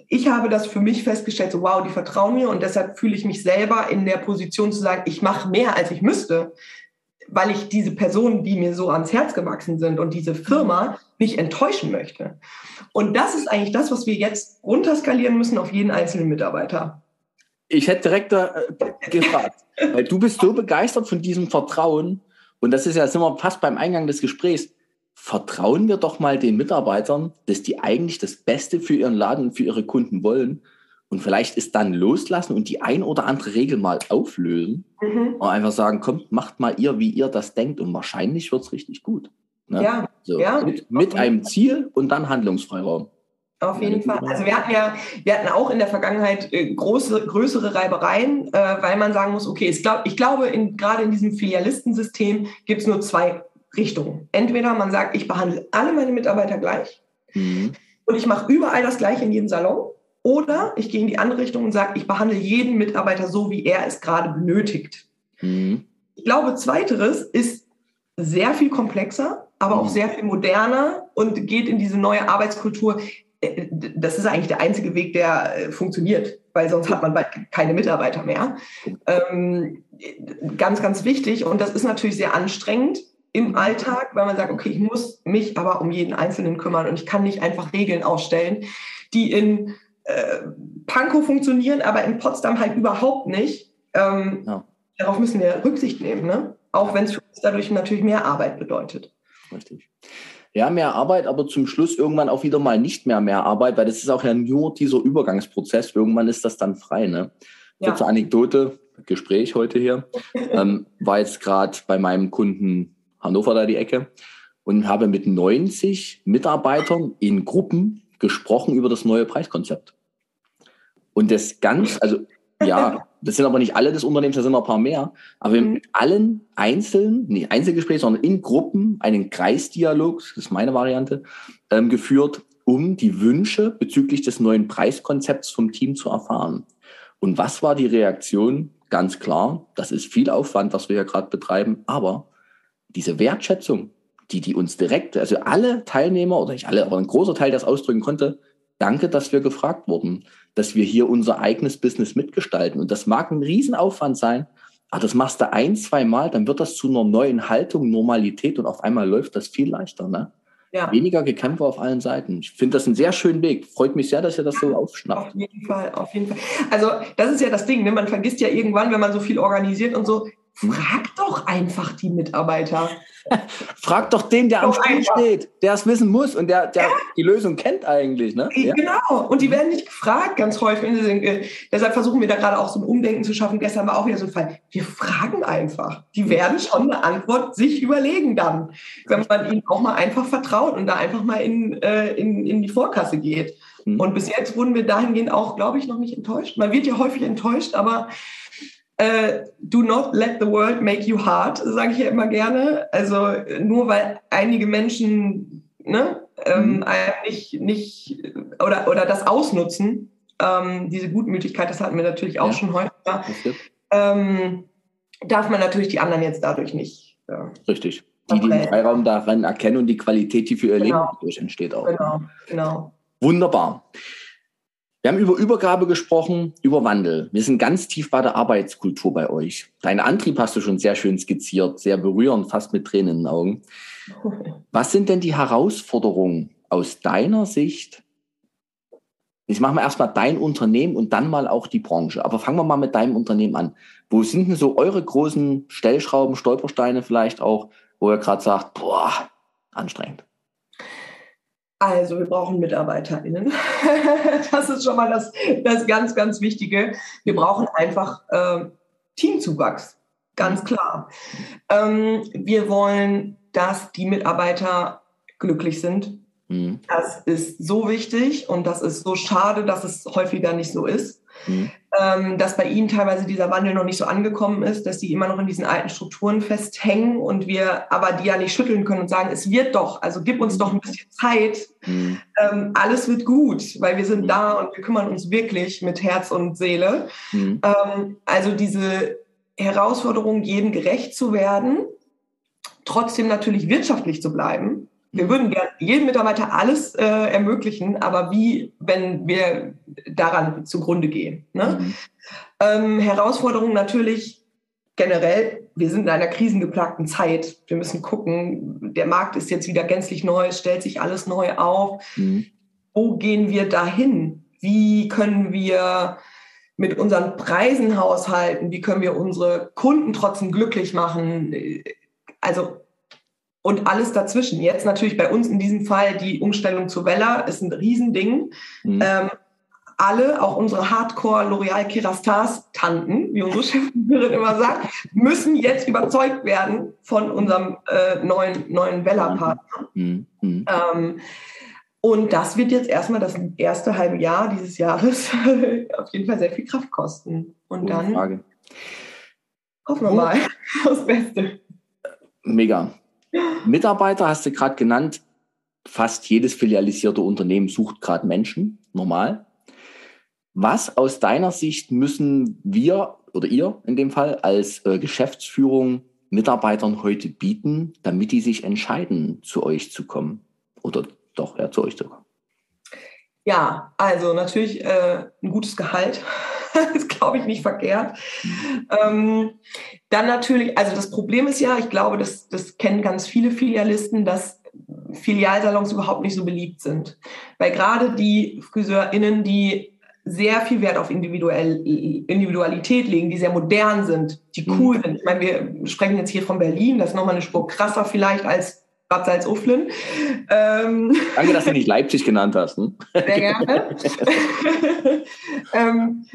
ich habe das für mich festgestellt, so wow, die vertrauen mir und deshalb fühle ich mich selber in der Position zu sagen, ich mache mehr, als ich müsste, weil ich diese Personen, die mir so ans Herz gewachsen sind und diese Firma nicht enttäuschen möchte. Und das ist eigentlich das, was wir jetzt runterskalieren müssen auf jeden einzelnen Mitarbeiter. Ich hätte direkt äh, gefragt, weil du bist so begeistert von diesem Vertrauen und das ist ja, sind wir fast beim Eingang des Gesprächs. Vertrauen wir doch mal den Mitarbeitern, dass die eigentlich das Beste für ihren Laden und für ihre Kunden wollen und vielleicht ist dann loslassen und die ein oder andere Regel mal auflösen Mhm. und einfach sagen, kommt, macht mal ihr, wie ihr das denkt und wahrscheinlich wird's richtig gut. Ne? Ja, so, ja. Mit, mit einem Ziel und dann Handlungsfreiraum. Auf jeden Fall. Also wir hatten ja, wir hatten auch in der Vergangenheit äh, große, größere Reibereien, äh, weil man sagen muss, okay, es glaub, ich glaube, in, gerade in diesem Filialistensystem gibt es nur zwei Richtungen. Entweder man sagt, ich behandle alle meine Mitarbeiter gleich Mhm. und ich mache überall das Gleiche in jedem Salon. Oder ich gehe in die andere Richtung und sage, ich behandle jeden Mitarbeiter so, wie er es gerade benötigt. Mhm. Ich glaube, zweiteres ist sehr viel komplexer, aber auch Mhm. sehr viel moderner und geht in diese neue Arbeitskultur. Äh, Das ist eigentlich der einzige Weg, der äh, funktioniert, weil sonst hat man bald keine Mitarbeiter mehr. Ähm, ganz, ganz wichtig. Und das ist natürlich sehr anstrengend im Alltag, weil man sagt, okay, ich muss mich aber um jeden Einzelnen kümmern und ich kann nicht einfach Regeln ausstellen, die in äh, Pankow funktionieren, aber in Potsdam halt überhaupt nicht. Ähm, Ja. Darauf müssen wir Rücksicht nehmen, ne? auch wenn es für uns dadurch natürlich mehr Arbeit bedeutet. Richtig. Ja, mehr Arbeit, aber zum Schluss irgendwann auch wieder mal nicht mehr mehr Arbeit, weil das ist auch ja nur dieser Übergangsprozess. Irgendwann ist das dann frei. Ne? Ja. Kurze Anekdote, Gespräch heute hier. ähm, war jetzt gerade bei meinem Kunden Hannover da die Ecke und habe mit 90 Mitarbeitern in Gruppen gesprochen über das neue Preiskonzept. Und das ganz, also ja, das sind aber nicht alle des Unternehmens, da sind noch ein paar mehr, aber wir haben Mhm. mit allen einzeln, nicht Einzelgespräche, sondern in Gruppen einen Kreisdialog, das ist meine Variante, ähm, geführt, um die Wünsche bezüglich des neuen Preiskonzepts vom Team zu erfahren. Und was war die Reaktion? Ganz klar, das ist viel Aufwand, was wir hier gerade betreiben, aber diese Wertschätzung, die die uns direkt, also alle Teilnehmer oder nicht alle, aber ein großer Teil, der es ausdrücken konnte, danke, dass wir gefragt wurden, dass wir hier unser eigenes Business mitgestalten. Und das mag ein Riesenaufwand sein, aber das machst du ein, zwei Mal, dann wird das zu einer neuen Haltung, Normalität und auf einmal läuft das viel leichter. Ne? Ja, Weniger Gekämpfe auf allen Seiten. Ich finde das einen sehr schönen Weg. Freut mich sehr, dass ihr das so aufschnappt. auf jeden Fall, auf jeden Fall. Also das ist ja das Ding, ne? man vergisst ja irgendwann, wenn man so viel organisiert und so? Frag doch einfach die Mitarbeiter. Frag doch den, der doch am Stuhl steht, der es wissen muss und der, der ja. die Lösung kennt eigentlich. Ne? Ja. Genau. Und die werden nicht gefragt, ganz häufig. Deshalb versuchen wir da gerade auch so ein Umdenken zu schaffen. Gestern war auch wieder so ein Fall. Wir fragen einfach. Die werden schon eine Antwort sich überlegen dann, wenn man ihnen auch mal einfach vertraut und da einfach mal in, äh, in, in die Vorkasse geht. Hm. Und bis jetzt wurden wir dahingehend auch, glaube ich, noch nicht enttäuscht. Man wird ja häufig enttäuscht, aber Uh, do not let the world make you hard, sage ich ja immer gerne. Also nur weil einige Menschen ne, ähm, mhm. nicht, nicht oder, oder das ausnutzen, ähm, diese Gutmütigkeit, das hatten wir natürlich auch ja. schon häufiger, ähm, darf man natürlich die anderen jetzt dadurch nicht. Ja, Richtig. Die, die den Freiraum daran erkennen und die Qualität, die für ihr genau. Leben dadurch entsteht auch. Genau, genau. Wunderbar. Wir haben über Übergabe gesprochen, über Wandel. Wir sind ganz tief bei der Arbeitskultur bei euch. Deinen Antrieb hast du schon sehr schön skizziert, sehr berührend, fast mit Tränen in den Augen. Was sind denn die Herausforderungen aus deiner Sicht? Ich mache mal erstmal dein Unternehmen und dann mal auch die Branche. Aber fangen wir mal mit deinem Unternehmen an. Wo sind denn so eure großen Stellschrauben, Stolpersteine vielleicht auch, wo ihr gerade sagt, boah, anstrengend? Also wir brauchen MitarbeiterInnen. das ist schon mal das, das ganz, ganz Wichtige. Wir brauchen einfach äh, Teamzuwachs, ganz klar. Ähm, wir wollen, dass die Mitarbeiter glücklich sind. Mhm. Das ist so wichtig und das ist so schade, dass es häufiger nicht so ist. Mhm. Ähm, dass bei ihnen teilweise dieser Wandel noch nicht so angekommen ist, dass sie immer noch in diesen alten Strukturen festhängen und wir aber die ja nicht schütteln können und sagen, es wird doch, also gib uns doch ein bisschen Zeit, mhm. ähm, alles wird gut, weil wir sind mhm. da und wir kümmern uns wirklich mit Herz und Seele. Mhm. Ähm, also diese Herausforderung, jedem gerecht zu werden, trotzdem natürlich wirtschaftlich zu bleiben, wir würden jedem Mitarbeiter alles äh, ermöglichen, aber wie, wenn wir daran zugrunde gehen? Ne? Mhm. Ähm, Herausforderung natürlich generell, wir sind in einer krisengeplagten Zeit. Wir müssen gucken, der Markt ist jetzt wieder gänzlich neu, es stellt sich alles neu auf. Mhm. Wo gehen wir dahin? Wie können wir mit unseren Preisen haushalten? Wie können wir unsere Kunden trotzdem glücklich machen? Also und alles dazwischen. Jetzt natürlich bei uns in diesem Fall die Umstellung zu Vella ist ein Riesending. Mhm. Ähm, alle, auch unsere Hardcore L'Oreal Kerastase Tanten, wie unsere Chefin immer sagt, müssen jetzt überzeugt werden von unserem äh, neuen, neuen Vella-Partner. Mhm. Mhm. Ähm, und das wird jetzt erstmal das erste halbe Jahr dieses Jahres auf jeden Fall sehr viel Kraft kosten. Und Gute dann Frage. hoffen wir mal aufs Beste. Mega. Mitarbeiter hast du gerade genannt. Fast jedes filialisierte Unternehmen sucht gerade Menschen, normal. Was aus deiner Sicht müssen wir oder ihr in dem Fall als äh, Geschäftsführung Mitarbeitern heute bieten, damit die sich entscheiden, zu euch zu kommen? Oder doch, ja, zu euch zu kommen? Ja, also natürlich äh, ein gutes Gehalt. ist, glaube ich, nicht verkehrt. Ähm, dann natürlich, also das Problem ist ja, ich glaube, das, das kennen ganz viele Filialisten, dass Filialsalons überhaupt nicht so beliebt sind. Weil gerade die FriseurInnen, die sehr viel Wert auf Individuell, Individualität legen, die sehr modern sind, die mhm. cool sind. Ich meine, wir sprechen jetzt hier von Berlin, das ist nochmal eine Spur krasser vielleicht als Bad Salzuflen. Ähm, Danke, dass du nicht Leipzig genannt hast. Hm? Sehr gerne. ähm,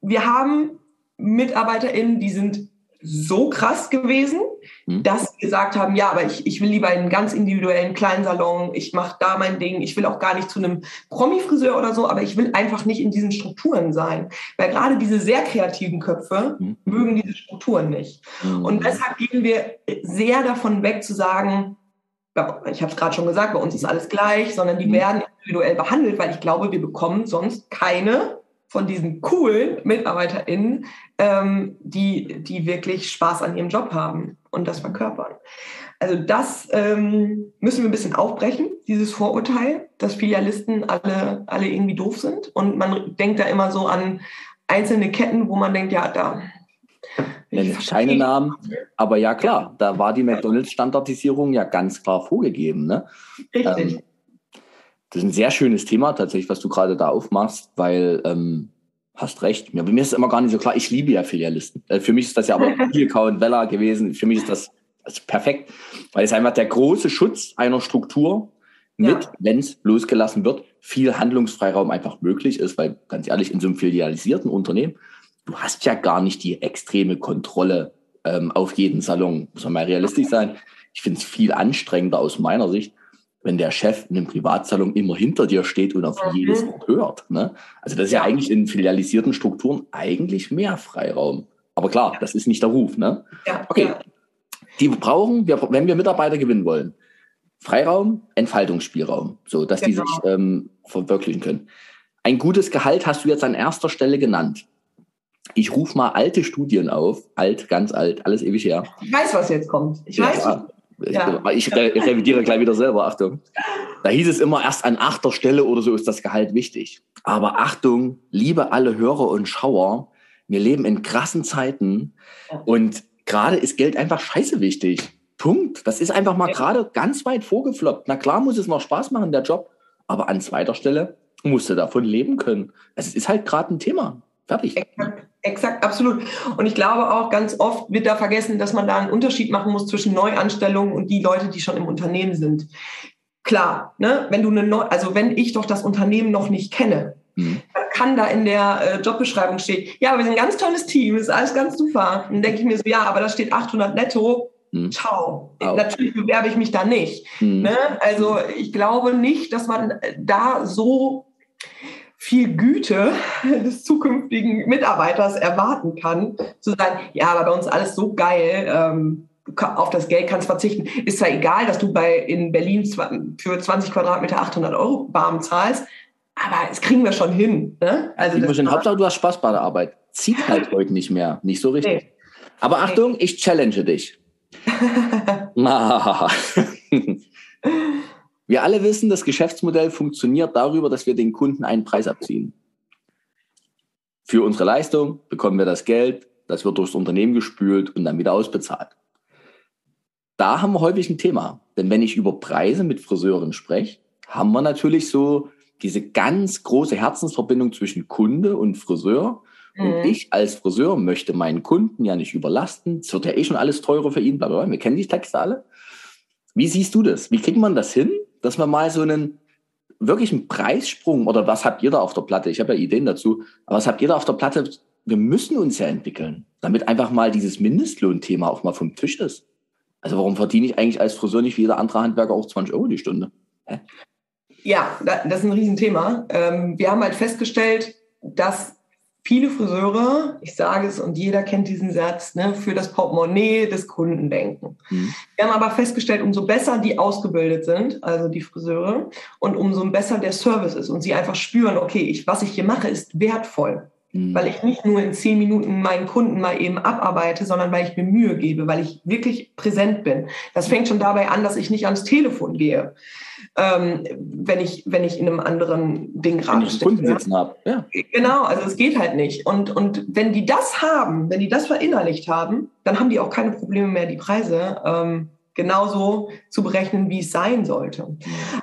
wir haben MitarbeiterInnen, die sind so krass gewesen, mhm. dass sie gesagt haben, ja, aber ich, ich will lieber einen ganz individuellen kleinen Salon, ich mache da mein Ding, ich will auch gar nicht zu einem Promi-Friseur oder so, aber ich will einfach nicht in diesen Strukturen sein. Weil gerade diese sehr kreativen Köpfe mhm. mögen diese Strukturen nicht. Mhm. Und deshalb gehen wir sehr davon weg zu sagen, ich habe es gerade schon gesagt, bei uns ist alles gleich, sondern die mhm. werden individuell behandelt, weil ich glaube, wir bekommen sonst keine von diesen coolen MitarbeiterInnen, ähm, die, die wirklich Spaß an ihrem Job haben und das verkörpern. Also das ähm, müssen wir ein bisschen aufbrechen, dieses Vorurteil, dass Filialisten alle, alle irgendwie doof sind. Und man denkt da immer so an einzelne Ketten, wo man denkt, ja, da. keine Namen, aber ja klar, da war die McDonalds-Standardisierung ja ganz klar vorgegeben. Ne? Richtig. Ähm, das ist ein sehr schönes Thema tatsächlich, was du gerade da aufmachst, weil ähm, hast recht. Mir, mir ist immer gar nicht so klar, ich liebe ja Filialisten. Äh, für mich ist das ja aber Kielkau und Vella gewesen. Für mich ist das, das perfekt, weil es einfach der große Schutz einer Struktur mit, ja. wenn es losgelassen wird, viel Handlungsfreiraum einfach möglich ist, weil ganz ehrlich, in so einem filialisierten Unternehmen, du hast ja gar nicht die extreme Kontrolle ähm, auf jeden Salon. Muss man mal realistisch sein. Ich finde es viel anstrengender aus meiner Sicht, wenn der Chef in einem Privatsalon immer hinter dir steht und auf mhm. jedes Wort hört. Ne? Also das ist ja. ja. eigentlich in filialisierten Strukturen eigentlich mehr Freiraum. Aber klar, ja. das ist nicht der Ruf. Ne? Ja. Okay. Die brauchen, wir, wenn wir Mitarbeiter gewinnen wollen, Freiraum, Entfaltungsspielraum, so dass genau. die sich ähm, verwirklichen können. Ein gutes Gehalt hast du jetzt an erster Stelle genannt. Ich rufe mal alte Studien auf, alt, ganz alt, alles ewig her. Ich weiß, was jetzt kommt. Ich weiß. Ja. Ja. Ich, revidiere gleich wieder selber, Achtung. Da hieß es immer, erst an achter Stelle oder so ist das Gehalt wichtig. Aber Achtung, liebe alle Hörer und Schauer, wir leben in krassen Zeiten und gerade ist Geld einfach scheiße wichtig. Punkt. Das ist einfach mal gerade ganz weit vorgefloppt. Na klar muss es noch Spaß machen, der Job, aber an zweiter Stelle musst du davon leben können. Es ist halt gerade ein Thema. Fertig. Exakt, exakt, absolut. Und ich glaube auch, ganz oft wird da vergessen, dass man da einen Unterschied machen muss zwischen Neuanstellungen und die Leute, die schon im Unternehmen sind. Klar, ne, wenn du eine Neu also wenn ich doch das Unternehmen noch nicht kenne, mhm. dann kann da in der äh, Jobbeschreibung stehen, ja, wir sind ein ganz tolles Team, ist alles ganz super. Dann denke ich mir so, ja, aber da steht 800 netto, hm. Ciao. Auch. Natürlich bewerbe ich mich da nicht. Hm. Ne? Also ich glaube nicht, dass man da so viel Güte des zukünftigen Mitarbeiters erwarten kann, zu sagen, ja, aber bei uns alles so geil, ähm, auf das Geld kannst verzichten. Ist zwar egal, dass du bei in Berlin für 20 Quadratmeter 800 Euro warm zahlst, aber es kriegen wir schon hin. Ne? Also das hin. Hauptsache, du hast Spaß bei der Arbeit. Zieht halt heute nicht mehr, nicht so richtig. Nee. Aber Achtung, nee. ich challenge dich. Wir alle wissen, das Geschäftsmodell funktioniert darüber, dass wir den Kunden einen Preis abziehen. Für unsere Leistung bekommen wir das Geld, das wird durchs Unternehmen gespült und dann wieder ausbezahlt. Da haben wir häufig ein Thema. Denn wenn ich über Preise mit Friseuren spreche, haben wir natürlich so diese ganz große Herzensverbindung zwischen Kunde und Friseur. Und mhm. ich als Friseur möchte meinen Kunden ja nicht überlasten. Es wird ja eh schon alles teurer für ihn, bla, Wir kennen die Texte alle. Wie siehst du das? Wie kriegt man das hin, dass man mal so einen wirklichen Preissprung oder was habt ihr da auf der Platte? Ich habe ja Ideen dazu, aber was habt ihr da auf der Platte? Wir müssen uns ja entwickeln, damit einfach mal dieses Mindestlohnthema auch mal vom Tisch ist. Also warum verdiene ich eigentlich als Friseur nicht wie jeder andere Handwerker auch 20 Euro die Stunde? Hä? Ja, das ist ein Riesenthema. Ähm, wir haben halt festgestellt, dass viele Friseure, ich sage es und jeder kennt diesen Satz, ne, für das Portemonnaie des Kunden denken. Mhm. Wir haben aber festgestellt, umso besser die ausgebildet sind, also die Friseure, und umso besser der Service ist und sie einfach spüren, okay, ich, was ich hier mache, ist wertvoll. Mhm. Weil ich nicht nur in zehn Minuten meinen Kunden mal eben abarbeite, sondern weil ich mir Mühe gebe, weil ich wirklich präsent bin. Das fängt schon dabei an, dass ich nicht ans Telefon gehe ähm, wenn, ich, wenn ich in einem anderen Ding gerade ich Kunden sitzen habe. Ja. Genau, also es geht halt nicht. Und, und wenn die das haben, wenn die das verinnerlicht haben, dann haben die auch keine Probleme mehr, die Preise ähm, genauso zu berechnen, wie es sein sollte.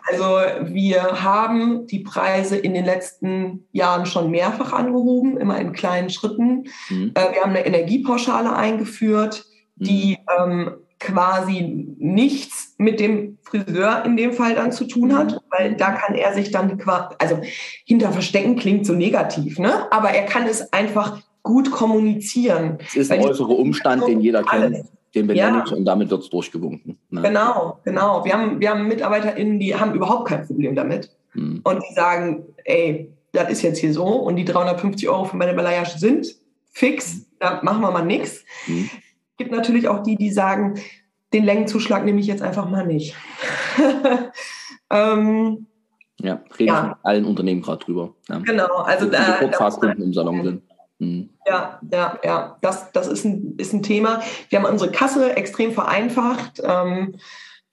Also wir haben die Preise in den letzten Jahren schon mehrfach angehoben, immer in kleinen Schritten. Mhm. Äh, wir haben eine Energiepauschale eingeführt, die mhm. ähm, quasi nichts mit dem Friseur in dem Fall dann zu tun hat, mhm. weil da kann er sich dann quasi, also hinter Verstecken klingt so negativ, ne? aber er kann es einfach gut kommunizieren. Es ist ein äußerer Umstand, den jeder kennt. Den benenne ja. ich und damit wird es durchgewunken. Ne? Genau, genau. Wir haben, wir haben MitarbeiterInnen, die haben überhaupt kein Problem damit. Hm. Und die sagen, ey, das ist jetzt hier so und die 350 Euro für meine Balayage sind fix, da machen wir mal nichts. Hm gibt natürlich auch die, die sagen, den Längenzuschlag nehme ich jetzt einfach mal nicht. ähm, ja, rede ja. mit allen Unternehmen gerade drüber. Ja. Genau, also da, Kurzfahrkunden im Salon sind. Mhm. Ja, ja, ja, das, das ist, ein, ist ein Thema. Wir haben unsere Kasse extrem vereinfacht. Ähm,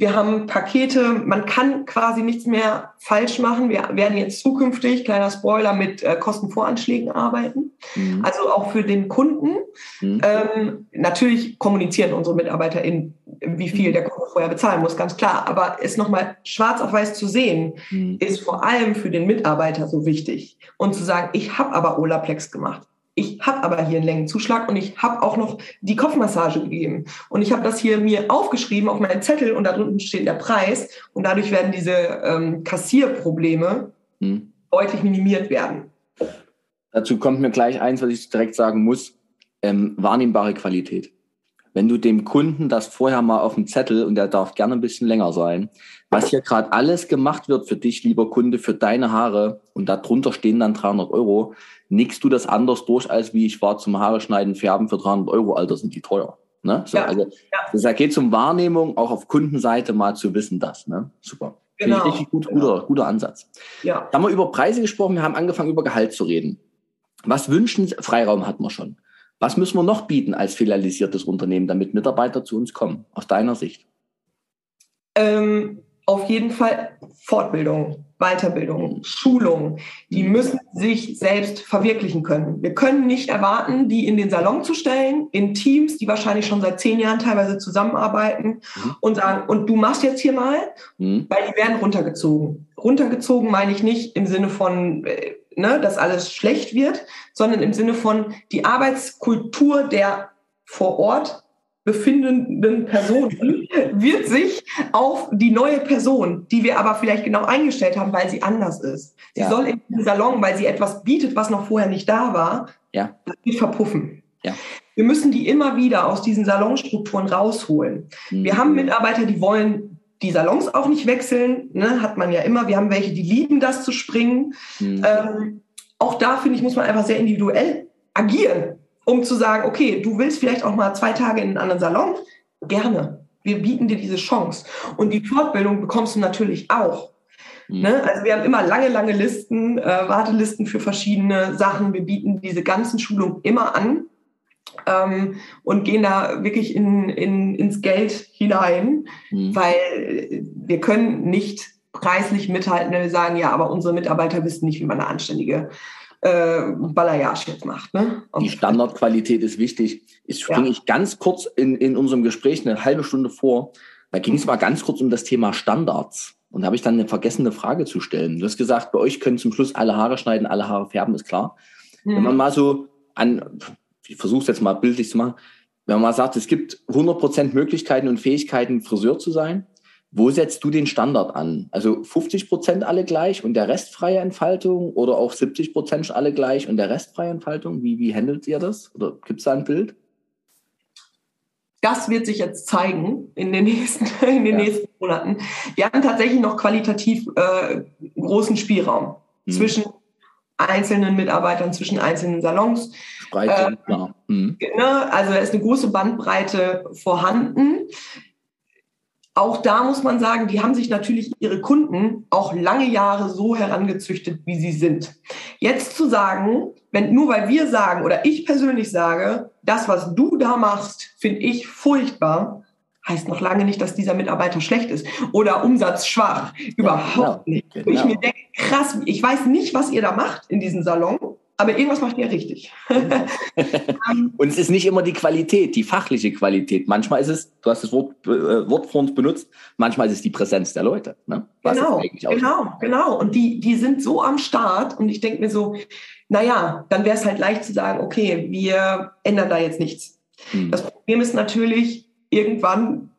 wir haben Pakete, man kann quasi nichts mehr falsch machen. Wir werden jetzt zukünftig, kleiner Spoiler, mit äh, Kostenvoranschlägen arbeiten. Mhm. Also auch für den Kunden. Mhm. Ähm, natürlich kommunizieren unsere MitarbeiterInnen wie viel der Kunde vorher bezahlen muss, ganz klar. Aber es nochmal schwarz auf weiß zu sehen, mhm. ist vor allem für den Mitarbeiter so wichtig. Und zu sagen, ich habe aber Olaplex gemacht. Ich habe aber hier einen Längenzuschlag und ich habe auch noch die Kopfmassage gegeben. Und ich habe das hier mir aufgeschrieben auf meinen Zettel und da drunten steht der Preis. Und dadurch werden diese ähm, Kassierprobleme mhm. deutlich minimiert werden. Dazu kommt mir gleich eins, was ich direkt sagen muss. Ähm, wahrnehmbare Qualität. Wenn du dem Kunden das vorher mal auf dem Zettel, und der darf gerne ein bisschen länger sein, was hier gerade alles gemacht wird für dich, lieber Kunde, für deine Haare, und darunter stehen dann 300 Euro, nickst du das anders durch, als wie ich war zum Haare schneiden, färben für 300 Euro, Alter, sind die teuer. Ne? So, ja, also, ja. das geht um Wahrnehmung, auch auf Kundenseite mal zu wissen, das. Ne? Super. Genau. Finde ich richtig gut, genau. guter, guter Ansatz. Ja. Da haben wir über Preise gesprochen, wir haben angefangen, über Gehalt zu reden. Was wünschen, Freiraum hatten wir schon. Was müssen wir noch bieten als filialisiertes Unternehmen, damit Mitarbeiter zu uns kommen, aus deiner Sicht? Ähm, auf jeden Fall Fortbildung, Weiterbildung, Schulung. Die müssen sich selbst verwirklichen können. Wir können nicht erwarten, die in den Salon zu stellen, in Teams, die wahrscheinlich schon seit zehn Jahren teilweise zusammenarbeiten mhm. und sagen, und du machst jetzt hier mal, mhm. weil die werden runtergezogen. Runtergezogen meine ich nicht im Sinne von, äh, ne, dass alles schlecht wird, sondern im Sinne von die Arbeitskultur der vor Ort befindenden Personen wird sich auf die neue Person, die wir aber vielleicht genau eingestellt haben, weil sie anders ist. Sie ja. soll in den Salon, weil sie etwas bietet, was noch vorher nicht da war, ja. nicht verpuffen. Ja. Wir müssen die immer wieder aus diesen Salonstrukturen rausholen. Mhm. Wir haben Mitarbeiter, die wollen die Salons auch nicht wechseln, ne, hat man ja immer. Wir haben welche, die lieben das zu springen. Mhm. Ähm, auch da, finde ich, muss man einfach sehr individuell agieren, um zu sagen, okay, du willst vielleicht auch mal zwei Tage in einen anderen Salon? Gerne. Wir bieten dir diese Chance. Und die Fortbildung bekommst du natürlich auch. Mhm. Ne? Also wir haben immer lange, lange Listen, äh, Wartelisten für verschiedene Sachen. Wir bieten diese ganzen Schulungen immer an ähm, und gehen da wirklich in, in, ins Geld hinein, mhm. weil wir können nicht preislich mithalten, wenn wir sagen, ja, aber unsere Mitarbeiter wissen nicht, wie man eine anständige äh, Balayage jetzt macht. Ne? Die Standardqualität ist wichtig. Ich springe ja. ich ganz kurz in, in unserem Gespräch eine halbe Stunde vor. Da ging es mal ganz kurz um das Thema Standards. Und da habe ich dann eine vergessene Frage zu stellen. Du hast gesagt, bei euch können zum Schluss alle Haare schneiden, alle Haare färben, ist klar. Mhm. Wenn man mal so an, ich versuche es jetzt mal bildlich zu machen, wenn man mal sagt, es gibt 100% Möglichkeiten und Fähigkeiten, Friseur zu sein, wo setzt du den Standard an? Also 50 Prozent alle gleich und der Rest freie Entfaltung oder auch 70 Prozent alle gleich und der Rest freie Entfaltung? Wie, wie handelt ihr das? Oder gibt es da ein Bild? Das wird sich jetzt zeigen in den nächsten, in den ja. nächsten Monaten. Wir haben tatsächlich noch qualitativ äh, großen Spielraum hm. zwischen einzelnen Mitarbeitern, zwischen einzelnen Salons. Breite, äh, klar. Hm. Ne, also da ist eine große Bandbreite vorhanden auch da muss man sagen, die haben sich natürlich ihre Kunden auch lange Jahre so herangezüchtet, wie sie sind. Jetzt zu sagen, wenn nur weil wir sagen oder ich persönlich sage, das, was du da machst, finde ich furchtbar, heißt noch lange nicht, dass dieser Mitarbeiter schlecht ist oder umsatzschwach. Überhaupt genau, nicht. Genau. Ich mir denke, krass, ich weiß nicht, was ihr da macht in diesem Salon. Aber irgendwas macht ihr richtig. und es ist nicht immer die Qualität, die fachliche Qualität. Manchmal ist es, du hast das Wort, äh, uns benutzt, manchmal ist es die Präsenz der Leute. Ne? genau, genau, genau. Und die, die sind so am Start und ich denke mir so, naja, dann wäre es halt leicht zu sagen, okay, wir ändern da jetzt nichts. Hm. Das Problem ist natürlich, irgendwann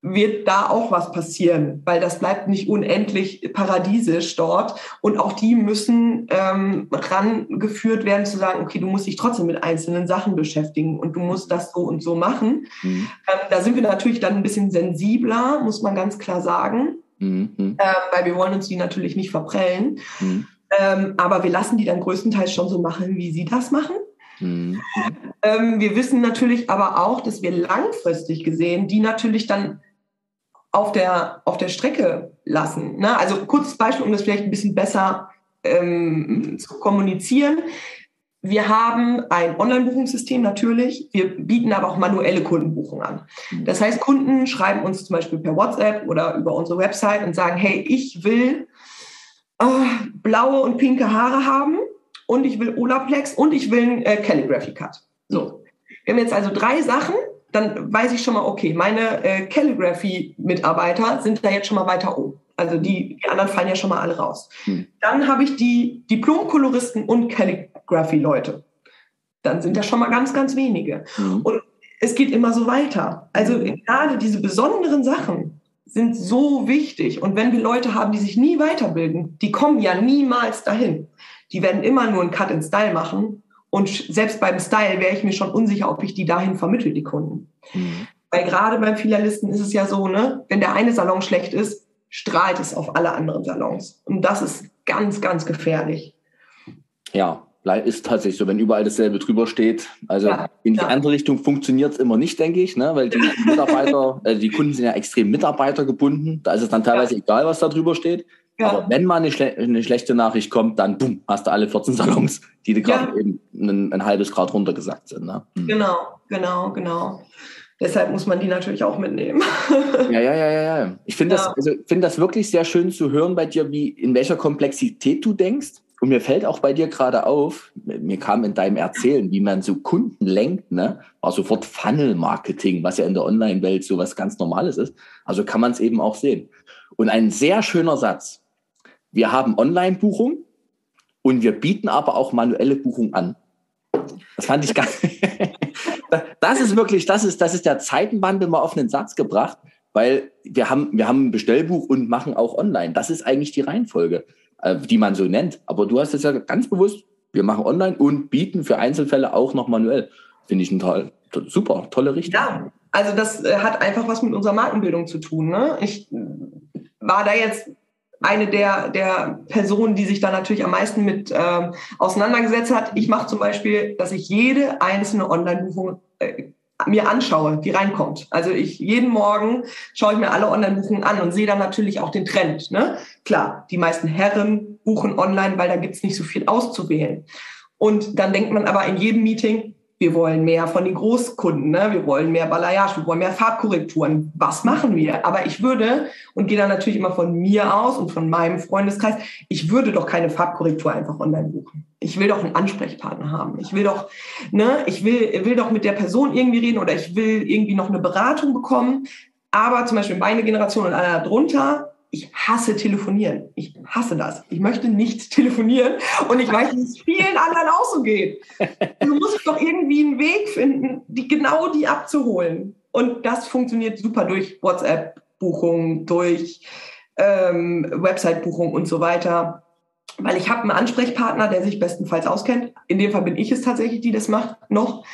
wird da auch was passieren, weil das bleibt nicht unendlich paradiesisch dort. Und auch die müssen ähm, rangeführt werden zu sagen, okay, du musst dich trotzdem mit einzelnen Sachen beschäftigen und du musst das so und so machen. Mhm. Ähm, da sind wir natürlich dann ein bisschen sensibler, muss man ganz klar sagen, mhm. ähm, weil wir wollen uns die natürlich nicht verprellen. Mhm. Ähm, aber wir lassen die dann größtenteils schon so machen, wie sie das machen. Mhm. Ähm, wir wissen natürlich aber auch, dass wir langfristig gesehen die natürlich dann auf der, auf der Strecke lassen. Ne? Also kurzes Beispiel, um das vielleicht ein bisschen besser ähm, zu kommunizieren. Wir haben ein Online-Buchungssystem natürlich. Wir bieten aber auch manuelle Kundenbuchungen an. Mhm. Das heißt, Kunden schreiben uns zum Beispiel per WhatsApp oder über unsere Website und sagen, hey, ich will äh, blaue und pinke Haare haben und ich will Olaplex und ich will einen äh, Calligraphy Cut. So. Wir haben jetzt also drei Sachen dann weiß ich schon mal, okay, meine äh, Calligraphy-Mitarbeiter sind da jetzt schon mal weiter oben. Also die, die anderen fallen ja schon mal alle raus. Hm. Dann habe ich die Diplom-Koloristen und Calligraphy-Leute. Dann sind das schon mal ganz, ganz wenige. Hm. Und es geht immer so weiter. Also hm. gerade diese besonderen Sachen sind so wichtig. Und wenn wir Leute haben, die sich nie weiterbilden, die kommen ja niemals dahin. Die werden immer nur einen Cut in Style machen. Und selbst beim Style wäre ich mir schon unsicher, ob ich die dahin vermittle, die Kunden. Mhm. Weil gerade beim Filalisten ist es ja so, ne, wenn der eine Salon schlecht ist, strahlt es auf alle anderen Salons. Und das ist ganz, ganz gefährlich. Ja, ist tatsächlich so, wenn überall dasselbe drüber steht. Also ja, in die ja. andere Richtung funktioniert es immer nicht, denke ich, ne? weil die Mitarbeiter, äh, die Kunden sind ja extrem mitarbeitergebunden. Da ist es dann teilweise ja. egal, was da drüber steht. Aber wenn mal eine, schle eine, schlechte Nachricht kommt, dann bumm, hast du alle 14 Salons, die dir gerade eben ein, ein, halbes Grad runtergesagt sind. Ne? Hm. Genau, genau, genau. Deshalb muss man die natürlich auch mitnehmen. ja, ja, ja, ja, ja. Ich finde ja. das, also, find das wirklich sehr schön zu hören bei dir, wie in welcher Komplexität du denkst. Und mir fällt auch bei dir gerade auf, mir kam in deinem Erzählen, wie man so Kunden lenkt, ne, war sofort Funnel-Marketing, was ja in der Online-Welt so was ganz Normales ist. Also kann man es eben auch sehen. Und ein sehr schöner Satz. Wir haben Online-Buchung und wir bieten aber auch manuelle Buchung an. Das fand ich ganz, das ist wirklich, das ist, das ist der Zeitenwandel mal auf einen Satz gebracht, weil wir haben, wir haben ein Bestellbuch und machen auch online. Das ist eigentlich die Reihenfolge, äh, die man so nennt. Aber du hast es ja ganz bewusst, wir machen online und bieten für Einzelfälle auch noch manuell. Finde ich ein toll, super, tolle Richtung. Ja, also das äh, hat einfach was mit unserer Markenbildung zu tun. Ne? Ich war da jetzt eine der, der Personen, die sich da natürlich am meisten mit ähm, auseinandergesetzt hat. Ich mache zum Beispiel, dass ich jede einzelne Online-Buchung äh, mir anschaue, die reinkommt. Also ich jeden Morgen schaue ich mir alle Online-Buchungen an und sehe dann natürlich auch den Trend. Ne? Klar, die meisten Herren buchen online, weil da gibt's nicht so viel auszuwählen. Und dann denkt man aber in jedem Meeting, wir wollen mehr von den Großkunden, ne? wir wollen mehr Balayage, wir wollen mehr Farbkorrekturen. Was machen wir? Aber ich würde, und gehe dann natürlich immer von mir aus und von meinem Freundeskreis, ich würde doch keine Farbkorrektur einfach online buchen. Ich will doch einen Ansprechpartner haben. Ich will doch, ne, ich will, will doch mit der Person irgendwie reden oder ich will irgendwie noch eine Beratung bekommen. Aber zum Beispiel meine Generation und alle darunter, ich hasse telefonieren. Ich hasse das. Ich möchte nicht telefonieren und ich weiß, wie es vielen anderen auch so geht. Du musst doch irgendwie einen Weg finden, die genau die abzuholen. Und das funktioniert super durch WhatsApp-Buchungen, durch ähm, Website-Buchungen und so weiter. Weil ich habe einen Ansprechpartner, der sich bestenfalls auskennt. In dem Fall bin ich es tatsächlich, die das macht, noch.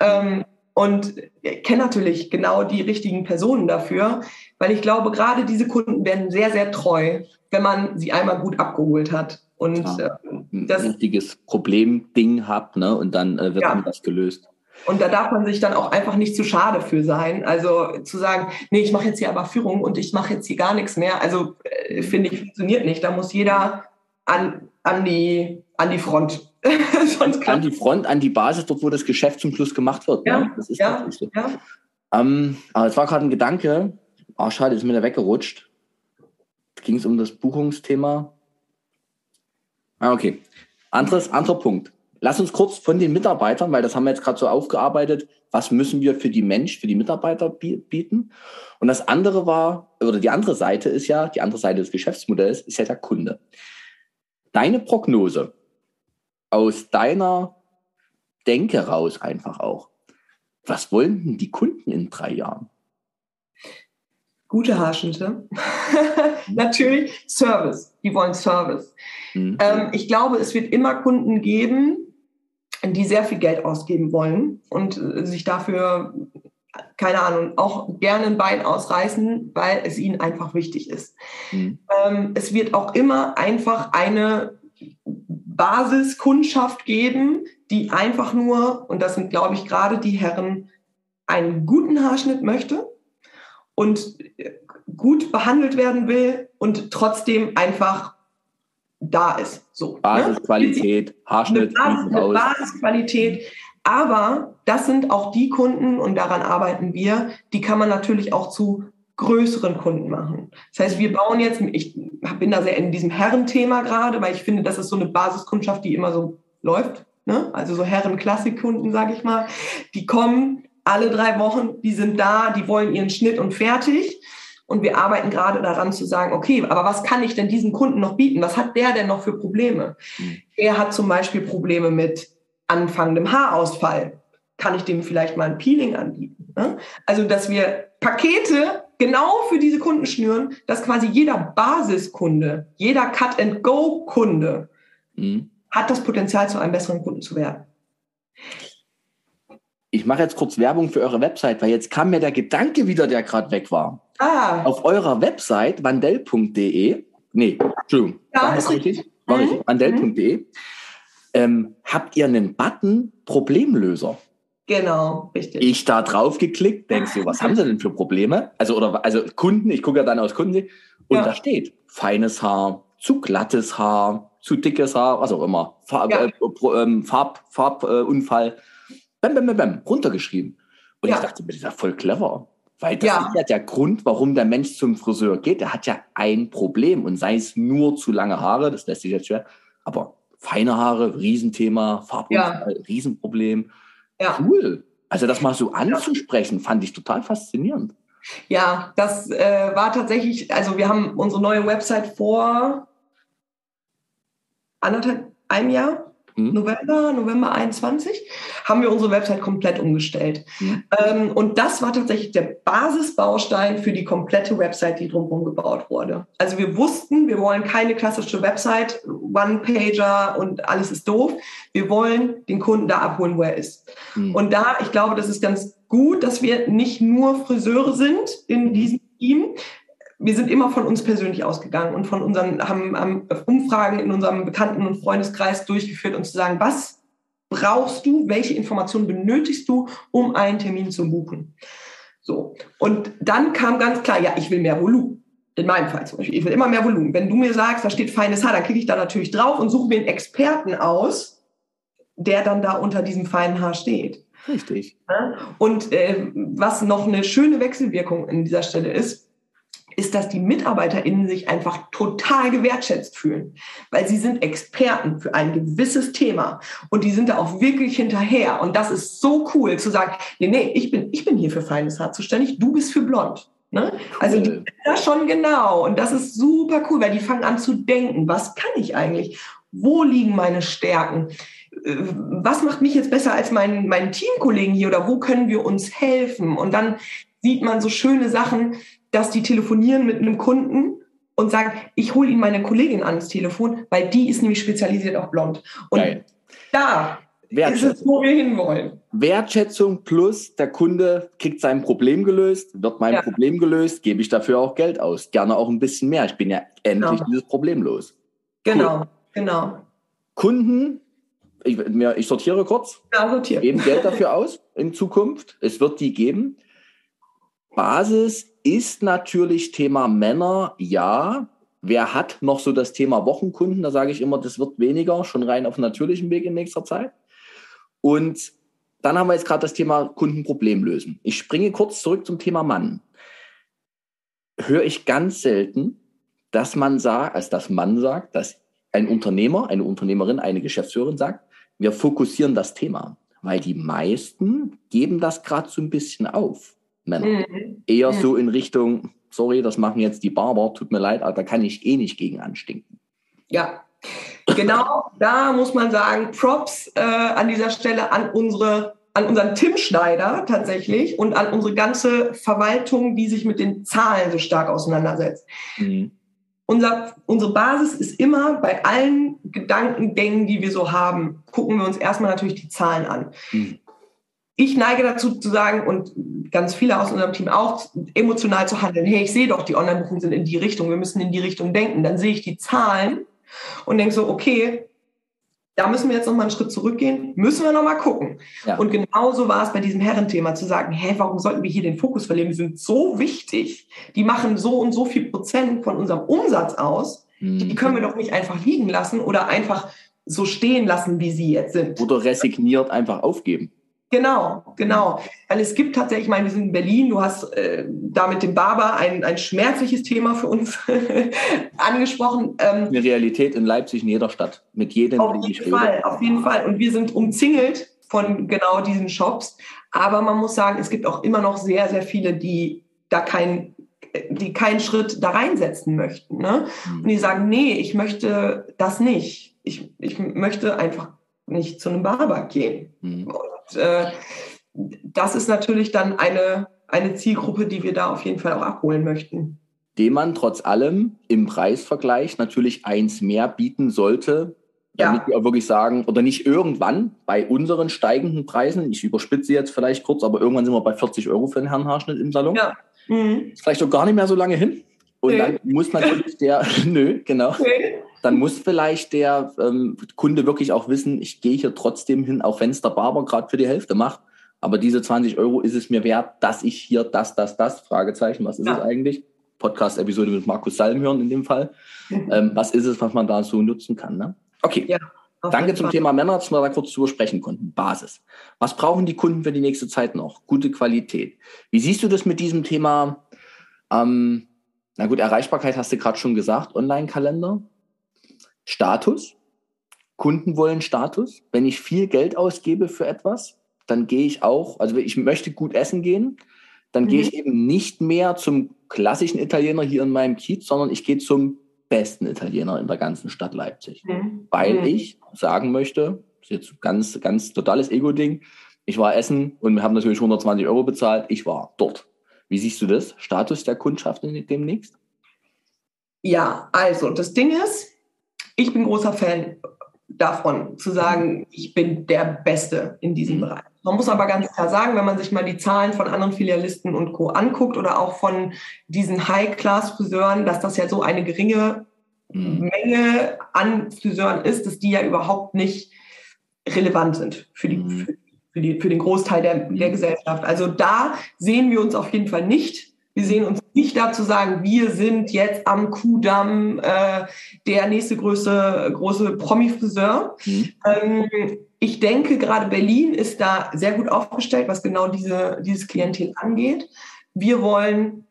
Ähm, und kenne natürlich genau die richtigen Personen dafür, weil ich glaube, gerade diese Kunden werden sehr, sehr treu, wenn man sie einmal gut abgeholt hat. Und ja, äh, das ein richtiges Problem-Ding hat, ne? Und dann äh, wird ja. das gelöst. Und da darf man sich dann auch einfach nicht zu schade für sein. Also zu sagen, nee, ich mache jetzt hier aber Führung und ich mache jetzt hier gar nichts mehr. Also äh, finde ich, funktioniert nicht. Da muss jeder an, an, die, an die Front. Sonst an die Front, an die Basis, dort wo das Geschäft zum Schluss gemacht wird. Ja, ne? das ist ja, so. ja. Ähm, aber es war gerade ein Gedanke, ah, schade, ist mir da weggerutscht. Ging es um das Buchungsthema? Ah, okay. Anderes, anderer Punkt. Lass uns kurz von den Mitarbeitern, weil das haben wir jetzt gerade so aufgearbeitet, was müssen wir für die Mensch, für die Mitarbeiter bieten? Und das andere war, oder die andere Seite ist ja, die andere Seite des Geschäftsmodells ist ja der Kunde. Deine Prognose aus deiner Denke raus einfach auch. Was wollen denn die Kunden in drei Jahren? Gute Haarschnitte. Natürlich Service. Die wollen Service. Mhm. Ähm, ich glaube, es wird immer Kunden geben, die sehr viel Geld ausgeben wollen und äh, sich dafür, keine Ahnung, auch gerne ein Bein ausreißen, weil es ihnen einfach wichtig ist. Mhm. Ähm, es wird auch immer einfach eine Basiskundschaft geben, die einfach nur, und das sind, glaube ich, gerade die Herren, einen guten Haarschnitt möchte und gut behandelt werden will und trotzdem einfach da ist. So, ne? Basisqualität, ne? Haarschnitt. Eine, Basis, eine Basisqualität. Aber das sind auch die Kunden, und daran arbeiten wir, die kann man natürlich auch zu größeren Kunden machen. Das heißt, wir bauen jetzt, ich bin da sehr in diesem Herrenthema gerade, weil ich finde, das ist so eine Basiskundschaft, die immer so läuft. Ne? Also so Herren-Klassikkunden, sage ich mal, die kommen alle drei Wochen, die sind da, die wollen ihren Schnitt und fertig. Und wir arbeiten gerade daran zu sagen, okay, aber was kann ich denn diesem Kunden noch bieten? Was hat der denn noch für Probleme? Mhm. Er hat zum Beispiel Probleme mit anfangendem Haarausfall. Kann ich dem vielleicht mal ein Peeling anbieten? Ne? Also, dass wir Pakete genau für diese Kunden schnüren, dass quasi jeder Basiskunde, jeder Cut-and-Go-Kunde mhm. hat das Potenzial, zu einem besseren Kunden zu werden. Ich mache jetzt kurz Werbung für eure Website, weil jetzt kam mir der Gedanke wieder, der gerade weg war. Ah. Auf eurer Website vandell.de, nee, Entschuldigung, ja, ist richtig. richtig? War mhm. vandell.de, ähm, habt ihr einen Button Problemlöser. Genau, richtig. Ich da drauf geklickt, denkst du, was haben sie denn für Probleme? Also, oder, also Kunden, ich gucke ja dann aus Kunden, und ja. da steht feines Haar, zu glattes Haar, zu dickes Haar, was auch immer, Farb, ja. äh, ähm, Farb, Farbunfall, äh, bam, bam, bam, bam, runtergeschrieben. Und ja. ich dachte mir, das ist ja voll clever. Weil das ist ja der Grund, warum der Mensch zum Friseur geht. Der hat ja ein Problem und sei es nur zu lange Haare, das lässt sich jetzt schwer, aber feine Haare, Riesenthema, Farbunfall, Riesenproblem. Ja. Cool. Also das mal so anzusprechen, fand ich total faszinierend. Ja, das äh, war tatsächlich, also wir haben unsere neue Website vor anderthalb, einem Jahr hm? November, November 21, haben wir unsere Website komplett umgestellt. Hm. Ähm, und das war tatsächlich der Basisbaustein für die komplette Website, die drumherum gebaut wurde. Also wir wussten, wir wollen keine klassische Website, One-Pager und alles ist doof. Wir wollen den Kunden da abholen, wo er ist. Hm. Und da, ich glaube, das ist ganz gut, dass wir nicht nur Friseure sind in diesem Team, wir sind immer von uns persönlich ausgegangen und von unseren, haben, haben Umfragen in unserem Bekannten- und Freundeskreis durchgeführt und zu sagen, was brauchst du, welche Informationen benötigst du, um einen Termin zu buchen? So. Und dann kam ganz klar, ja, ich will mehr Volumen. In meinem Fall zum Beispiel. Ich will immer mehr Volumen. Wenn du mir sagst, da steht feines Haar, dann klicke ich da natürlich drauf und suche mir einen Experten aus, der dann da unter diesem feinen Haar steht. Richtig. Und äh, was noch eine schöne Wechselwirkung in dieser Stelle ist, ist, dass die MitarbeiterInnen sich einfach total gewertschätzt fühlen, weil sie sind Experten für ein gewisses Thema und die sind da auch wirklich hinterher. Und das ist so cool zu sagen, nee, nee, ich bin, ich bin hier für feines Haar zuständig, du bist für blond. Ne? Cool. Also die sind da schon genau und das ist super cool, weil die fangen an zu denken, was kann ich eigentlich? Wo liegen meine Stärken? Äh, was macht mich jetzt besser als meinen, meinen Teamkollegen hier oder wo können wir uns helfen? Und dann sieht man so schöne Sachen, dass die telefonieren mit einem Kunden und sagen, ich hole Ihnen meine Kollegin ans Telefon, weil die ist nämlich spezialisiert auf Blond. Und Geil. da ist es, wo wir hinwollen. Wertschätzung plus der Kunde kriegt sein Problem gelöst, wird mein ja. Problem gelöst, gebe ich dafür auch Geld aus. Gerne auch ein bisschen mehr. Ich bin ja endlich genau. dieses Problem los. Genau, cool. genau. Kunden, ich, ich sortiere kurz, ja, sortiere. geben Geld dafür aus in Zukunft. Es wird die geben. Basis ist natürlich Thema Männer, ja. Wer hat noch so das Thema Wochenkunden? Da sage ich immer, das wird weniger, schon rein auf natürlichem Weg in nächster Zeit. Und dann haben wir jetzt gerade das Thema Kundenproblem lösen. Ich springe kurz zurück zum Thema Mann. Höre ich ganz selten, dass man sagt, als das Mann sagt, dass ein Unternehmer, eine Unternehmerin, eine Geschäftsführerin sagt, wir fokussieren das Thema, weil die meisten geben das gerade so ein bisschen auf. Männer. Mhm. Eher mhm. so in Richtung, sorry, das machen jetzt die Barber, tut mir leid, aber da kann ich eh nicht gegen anstinken. Ja, genau, da muss man sagen, Props äh, an dieser Stelle an unsere an unseren Tim Schneider tatsächlich und an unsere ganze Verwaltung, die sich mit den Zahlen so stark auseinandersetzt. Mhm. Unser, unsere Basis ist immer bei allen Gedankengängen, die wir so haben, gucken wir uns erstmal natürlich die Zahlen an. Mhm ich neige dazu zu sagen und ganz viele aus unserem Team auch, emotional zu handeln. Hey, ich sehe doch, die Online-Buchungen sind in die Richtung, wir müssen in die Richtung denken. Dann sehe ich die Zahlen und denke so, okay, da müssen wir jetzt noch mal einen Schritt zurückgehen, müssen wir noch mal gucken. Ja. Und genauso war es bei diesem Herrenthema, zu sagen, hä, warum sollten wir hier den Fokus verlieren? Die sind so wichtig, die machen so und so viel Prozent von unserem Umsatz aus, mhm. die können wir doch nicht einfach liegen lassen oder einfach so stehen lassen, wie sie jetzt sind. Oder resigniert einfach aufgeben. Genau, genau. Weil es gibt tatsächlich, ich meine, wir sind in Berlin, du hast äh, da mit dem Barber ein, ein schmerzliches Thema für uns angesprochen. Ähm, Eine Realität in Leipzig, in jeder Stadt, mit jedem, Auf jeden Fall, auf jeden Fall. Und wir sind umzingelt von genau diesen Shops. Aber man muss sagen, es gibt auch immer noch sehr, sehr viele, die da keinen die keinen Schritt da reinsetzen möchten. Ne? Mhm. Und die sagen, nee, ich möchte das nicht. Ich, ich möchte einfach nicht zu einem Barber gehen. Mhm. Und äh, das ist natürlich dann eine, eine Zielgruppe, die wir da auf jeden Fall auch abholen möchten. Dem man trotz allem im Preisvergleich natürlich eins mehr bieten sollte, damit ja. wir auch wirklich sagen, oder nicht irgendwann bei unseren steigenden Preisen, ich überspitze jetzt vielleicht kurz, aber irgendwann sind wir bei 40 Euro für einen Herrenhaarschnitt im Salon. Ja. Mhm. Vielleicht auch gar nicht mehr so lange hin. Und nee. dann muss natürlich der, nö, genau. Nee. Dann muss vielleicht der ähm, Kunde wirklich auch wissen, ich gehe hier trotzdem hin, auch wenn es der Barber gerade für die Hälfte macht. Aber diese 20 Euro ist es mir wert, dass ich hier das, das, das, Fragezeichen, was ist ja. es eigentlich? Podcast-Episode mit Markus Salm hören in dem Fall. Mhm. Ähm, was ist es, was man da so nutzen kann? Ne? Okay. Ja, Danke zum Fall. Thema Männer, dass wir da kurz drüber sprechen konnten. Basis. Was brauchen die Kunden für die nächste Zeit noch? Gute Qualität. Wie siehst du das mit diesem Thema? Ähm, na gut, Erreichbarkeit hast du gerade schon gesagt, Online-Kalender. Status. Kunden wollen Status. Wenn ich viel Geld ausgebe für etwas, dann gehe ich auch, also ich möchte gut essen gehen, dann mhm. gehe ich eben nicht mehr zum klassischen Italiener hier in meinem Kiez, sondern ich gehe zum besten Italiener in der ganzen Stadt Leipzig. Mhm. Weil mhm. ich sagen möchte, das ist jetzt ganz, ganz totales Ego-Ding, ich war essen und wir haben natürlich 120 Euro bezahlt, ich war dort. Wie siehst du das? Status der Kundschaft demnächst? Ja, also das Ding ist, ich bin großer Fan davon, zu sagen, ich bin der Beste in diesem mhm. Bereich. Man muss aber ganz klar sagen, wenn man sich mal die Zahlen von anderen Filialisten und Co. anguckt oder auch von diesen High-Class-Friseuren, dass das ja so eine geringe mhm. Menge an Friseuren ist, dass die ja überhaupt nicht relevant sind für, die, mhm. für, die, für den Großteil der, der mhm. Gesellschaft. Also da sehen wir uns auf jeden Fall nicht. Wir sehen uns nicht dazu sagen, wir sind jetzt am Kudamm äh, der nächste große, große Promi-Friseur. Mhm. Ähm, ich denke, gerade Berlin ist da sehr gut aufgestellt, was genau diese, dieses Klientel angeht. Wir wollen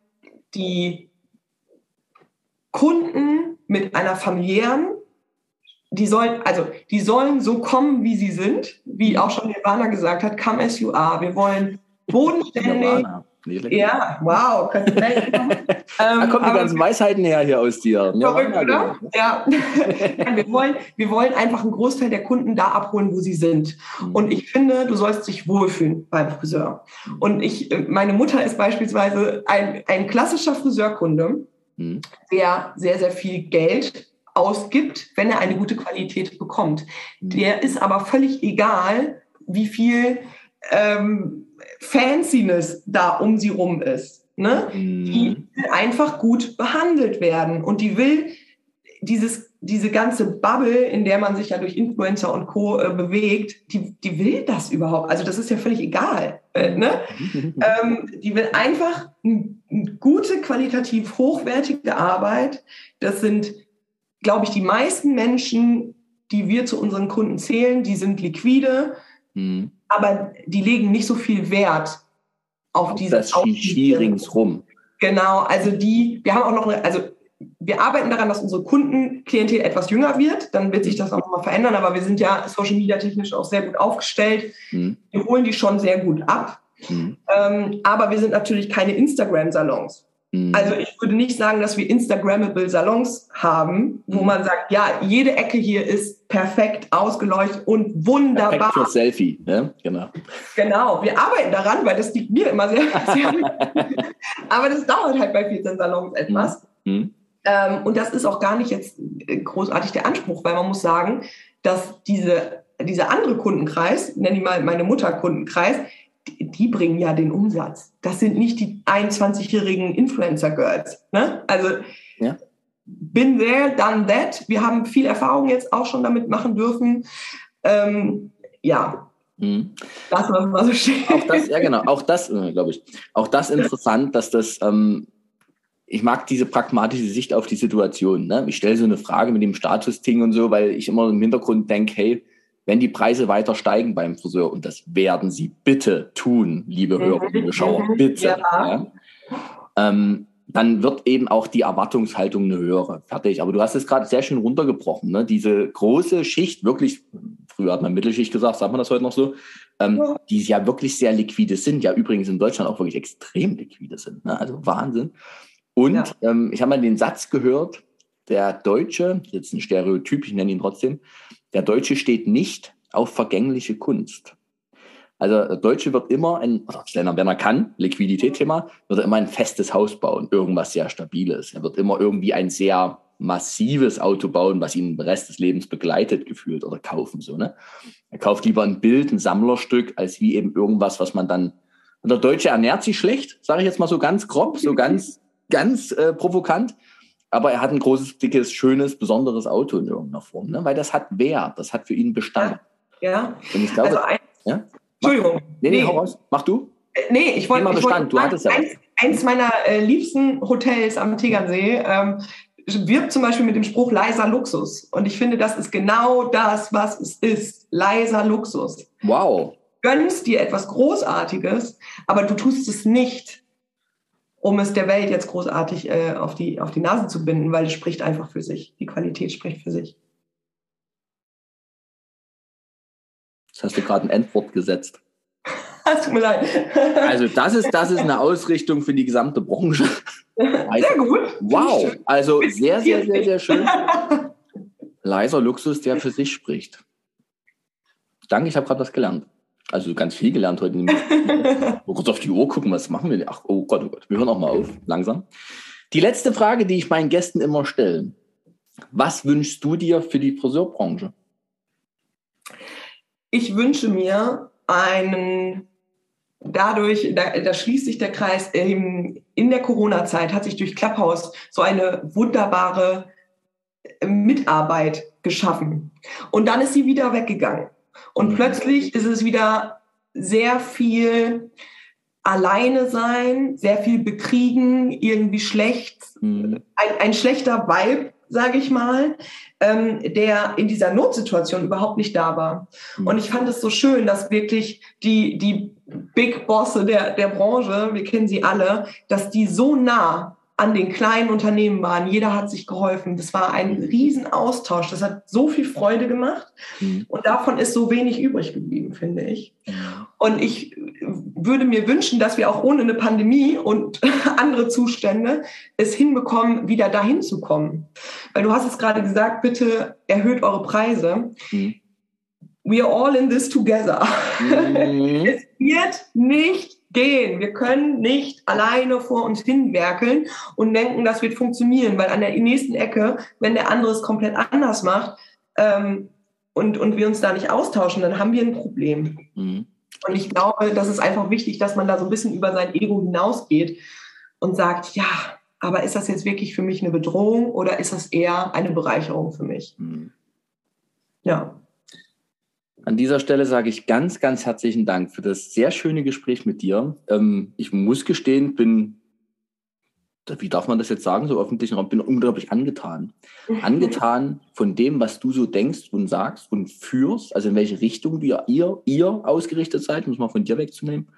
die Kunden mit einer familiären, die sollen, also die sollen so kommen, wie sie sind, wie auch schon Nirvana gesagt hat, come as you are. Wir wollen bodenständig. Ja, wow. ähm, da kommen die ganzen Weisheiten her hier aus dir. Verrückt, oder? Ja. wir, wollen, wir wollen einfach einen Großteil der Kunden da abholen, wo sie sind. Mhm. Und ich finde, du sollst dich wohlfühlen beim Friseur. Und ich, äh, meine Mutter ist beispielsweise ein, ein klassischer Friseurkunde, mhm. der sehr, sehr viel Geld ausgibt, wenn er eine gute Qualität bekommt. Mhm. Der ist aber völlig egal, wie viel ähm, Fanciness da um sie rum ist. Ne? Mhm. Die will einfach gut behandelt werden und die will dieses, diese ganze Bubble, in der man sich ja durch Influencer und Co. Äh, bewegt, die, die will das überhaupt. Also das ist ja völlig egal. Äh, ne? ähm, die will einfach eine gute, qualitativ hochwertige Arbeit. Das sind, glaube ich, die meisten Menschen, die wir zu unseren Kunden zählen, die sind liquide. Mhm aber die legen nicht so viel Wert auf, auf diese das Shishi ringsrum. Genau, also die, wir haben auch noch eine, also wir arbeiten daran, dass unsere Kundenklientel etwas jünger wird. Dann wird sich das auch nochmal verändern, aber wir sind ja Social Media technisch auch sehr gut aufgestellt. Mhm. Wir holen die schon sehr gut ab. Mhm. Ähm, aber wir sind natürlich keine Instagram-Salons. Mhm. Also ich würde nicht sagen, dass wir Instagrammable Salons haben, wo mhm. man sagt, ja, jede Ecke hier ist perfekt ausgeleuchtet und wunderbar. Perfekt für Selfie, ja, genau. Genau, wir arbeiten daran, weil das liegt mir immer sehr, sehr Aber das dauert halt bei 14 Salons etwas. Mhm. mhm. Ähm, und das ist auch gar nicht jetzt äh, großartig der Anspruch, weil man muss sagen, dass diese, dieser andere Kundenkreis, nenne ich mal meine Mutterkundenkreis, die, die bringen ja den Umsatz. Das sind nicht die 21-jährigen Influencer-Girls. Ne? Also bin there, done that. Wir haben viel Erfahrung jetzt auch schon damit machen dürfen. Ähm, ja, Mhm. Das was mal so steht. Auch das, ja genau, auch das, äh, glaube ich, auch das interessant, dass das, ähm, ich mag diese pragmatische Sicht auf die Situation. Ne? Ich stelle so eine Frage mit dem Status-Ting und so, weil ich immer im Hintergrund denke, hey, wenn die Preise weiter steigen beim Friseur, und das werden sie bitte tun, liebe Hörer, liebe Schauer, mhm. bitte, ja. Ja, ähm, dann wird eben auch die Erwartungshaltung eine höhere. Fertig. Aber du hast es gerade sehr schön runtergebrochen. Ne? Diese große Schicht, wirklich, früher hat man Mittelschicht gesagt, sagt man das heute noch so, ähm, ja. die ja wirklich sehr liquide sind, ja übrigens in Deutschland auch wirklich extrem liquide sind, ne? also Wahnsinn. Und ja. ähm, ich habe mal den Satz gehört, der Deutsche, jetzt ein Stereotyp, ich nenne ihn trotzdem, der Deutsche steht nicht auf vergängliche Kunst. Also der Deutsche wird immer ein, oder wenn er kann, Liquiditätsthema, wird er immer ein festes Haus bauen, irgendwas sehr Stabiles. Er wird immer irgendwie ein sehr massives Auto bauen, was ihn den Rest des Lebens begleitet, gefühlt oder kaufen. So, ne? Er kauft lieber ein Bild, ein Sammlerstück, als wie eben irgendwas, was man dann. Und der Deutsche ernährt sich schlecht, sage ich jetzt mal so ganz grob, so ganz, ganz äh, provokant. Aber er hat ein großes, dickes, schönes, besonderes Auto in irgendeiner Form, ne? weil das hat Wert, das hat für ihn Bestand. Ja. ja. Und ich glaube, also ein, ja? Entschuldigung. Nee, nee, nee, hau raus. Mach du. Äh, nee, ich wollte. Bestand, wollt, du hattest ja. Eins, eins meiner äh, liebsten Hotels am Tegernsee ähm, wirbt zum Beispiel mit dem Spruch leiser Luxus. Und ich finde, das ist genau das, was es ist. Leiser Luxus. Wow. Du gönnst dir etwas Großartiges, aber du tust es nicht, um es der Welt jetzt großartig äh, auf, die, auf die Nase zu binden, weil es spricht einfach für sich. Die Qualität spricht für sich. Hast du gerade ein Endwort gesetzt. Es tut mir leid. Also das ist, das ist eine Ausrichtung für die gesamte Branche. Sehr gut. Wow, also sehr, sehr, sehr, sehr schön. Leiser Luxus, der für sich spricht. Danke, ich habe gerade was gelernt. Also ganz viel gelernt heute. Oh kurz auf die Uhr gucken, was machen wir? Ach, oh Gott, oh Gott, wir hören auch mal auf, langsam. Die letzte Frage, die ich meinen Gästen immer stelle. Was wünschst du dir für die Friseurbranche? Ich wünsche mir einen dadurch, da, da schließt sich der Kreis, ähm, in der Corona-Zeit hat sich durch Clubhouse so eine wunderbare äh, Mitarbeit geschaffen. Und dann ist sie wieder weggegangen. Und mhm. plötzlich ist es wieder sehr viel alleine sein, sehr viel bekriegen, irgendwie schlecht, mhm. ein, ein schlechter Vibe, sage ich mal, ähm, der in dieser Notsituation überhaupt nicht da war. Mhm. Und ich fand es so schön, dass wirklich die, die Big Bosse der, der Branche, wir kennen sie alle, dass die so nah an den kleinen Unternehmen waren. Jeder hat sich geholfen. Das war ein Riesenaustausch. Das hat so viel Freude gemacht. Mhm. Und davon ist so wenig übrig geblieben, finde ich. Und ich würde mir wünschen, dass wir auch ohne eine Pandemie und andere Zustände es hinbekommen, wieder dahin zu kommen. Weil du hast es gerade gesagt, bitte erhöht eure Preise. Mhm. We are all in this together. Mhm. es wird nicht gehen. Wir können nicht alleine vor uns hinwerkeln und denken, das wird funktionieren, weil an der nächsten Ecke, wenn der andere es komplett anders macht ähm, und, und wir uns da nicht austauschen, dann haben wir ein Problem. Mhm. Und ich glaube, das ist einfach wichtig, dass man da so ein bisschen über sein Ego hinausgeht und sagt, ja, aber ist das jetzt wirklich für mich eine Bedrohung oder ist das eher eine Bereicherung für mich? Mhm. Ja. An dieser Stelle sage ich ganz, ganz herzlichen Dank für das sehr schöne Gespräch mit dir. Ähm, ich muss gestehen, bin, wie darf man das jetzt sagen, so öffentlichen Raum, bin unglaublich angetan. Angetan von dem, was du so denkst und sagst und führst, also in welche Richtung wir, ihr, ihr ausgerichtet seid, muss man von dir wegzunehmen.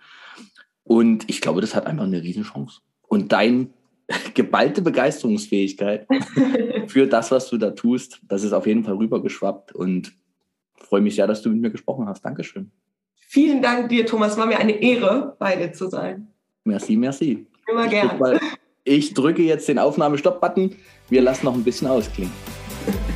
Und ich glaube, das hat einfach eine Riesenchance. Und dein geballte Begeisterungsfähigkeit für das, was du da tust, das ist auf jeden Fall rübergeschwappt und freue mich sehr, dass du mit mir gesprochen hast. Dankeschön. Vielen Dank dir, Thomas. War mir eine Ehre, bei dir zu sein. Merci, merci. Immer gerne. Ich drücke jetzt den Aufnahmestopp-Button. Wir lassen noch ein bisschen ausklingen.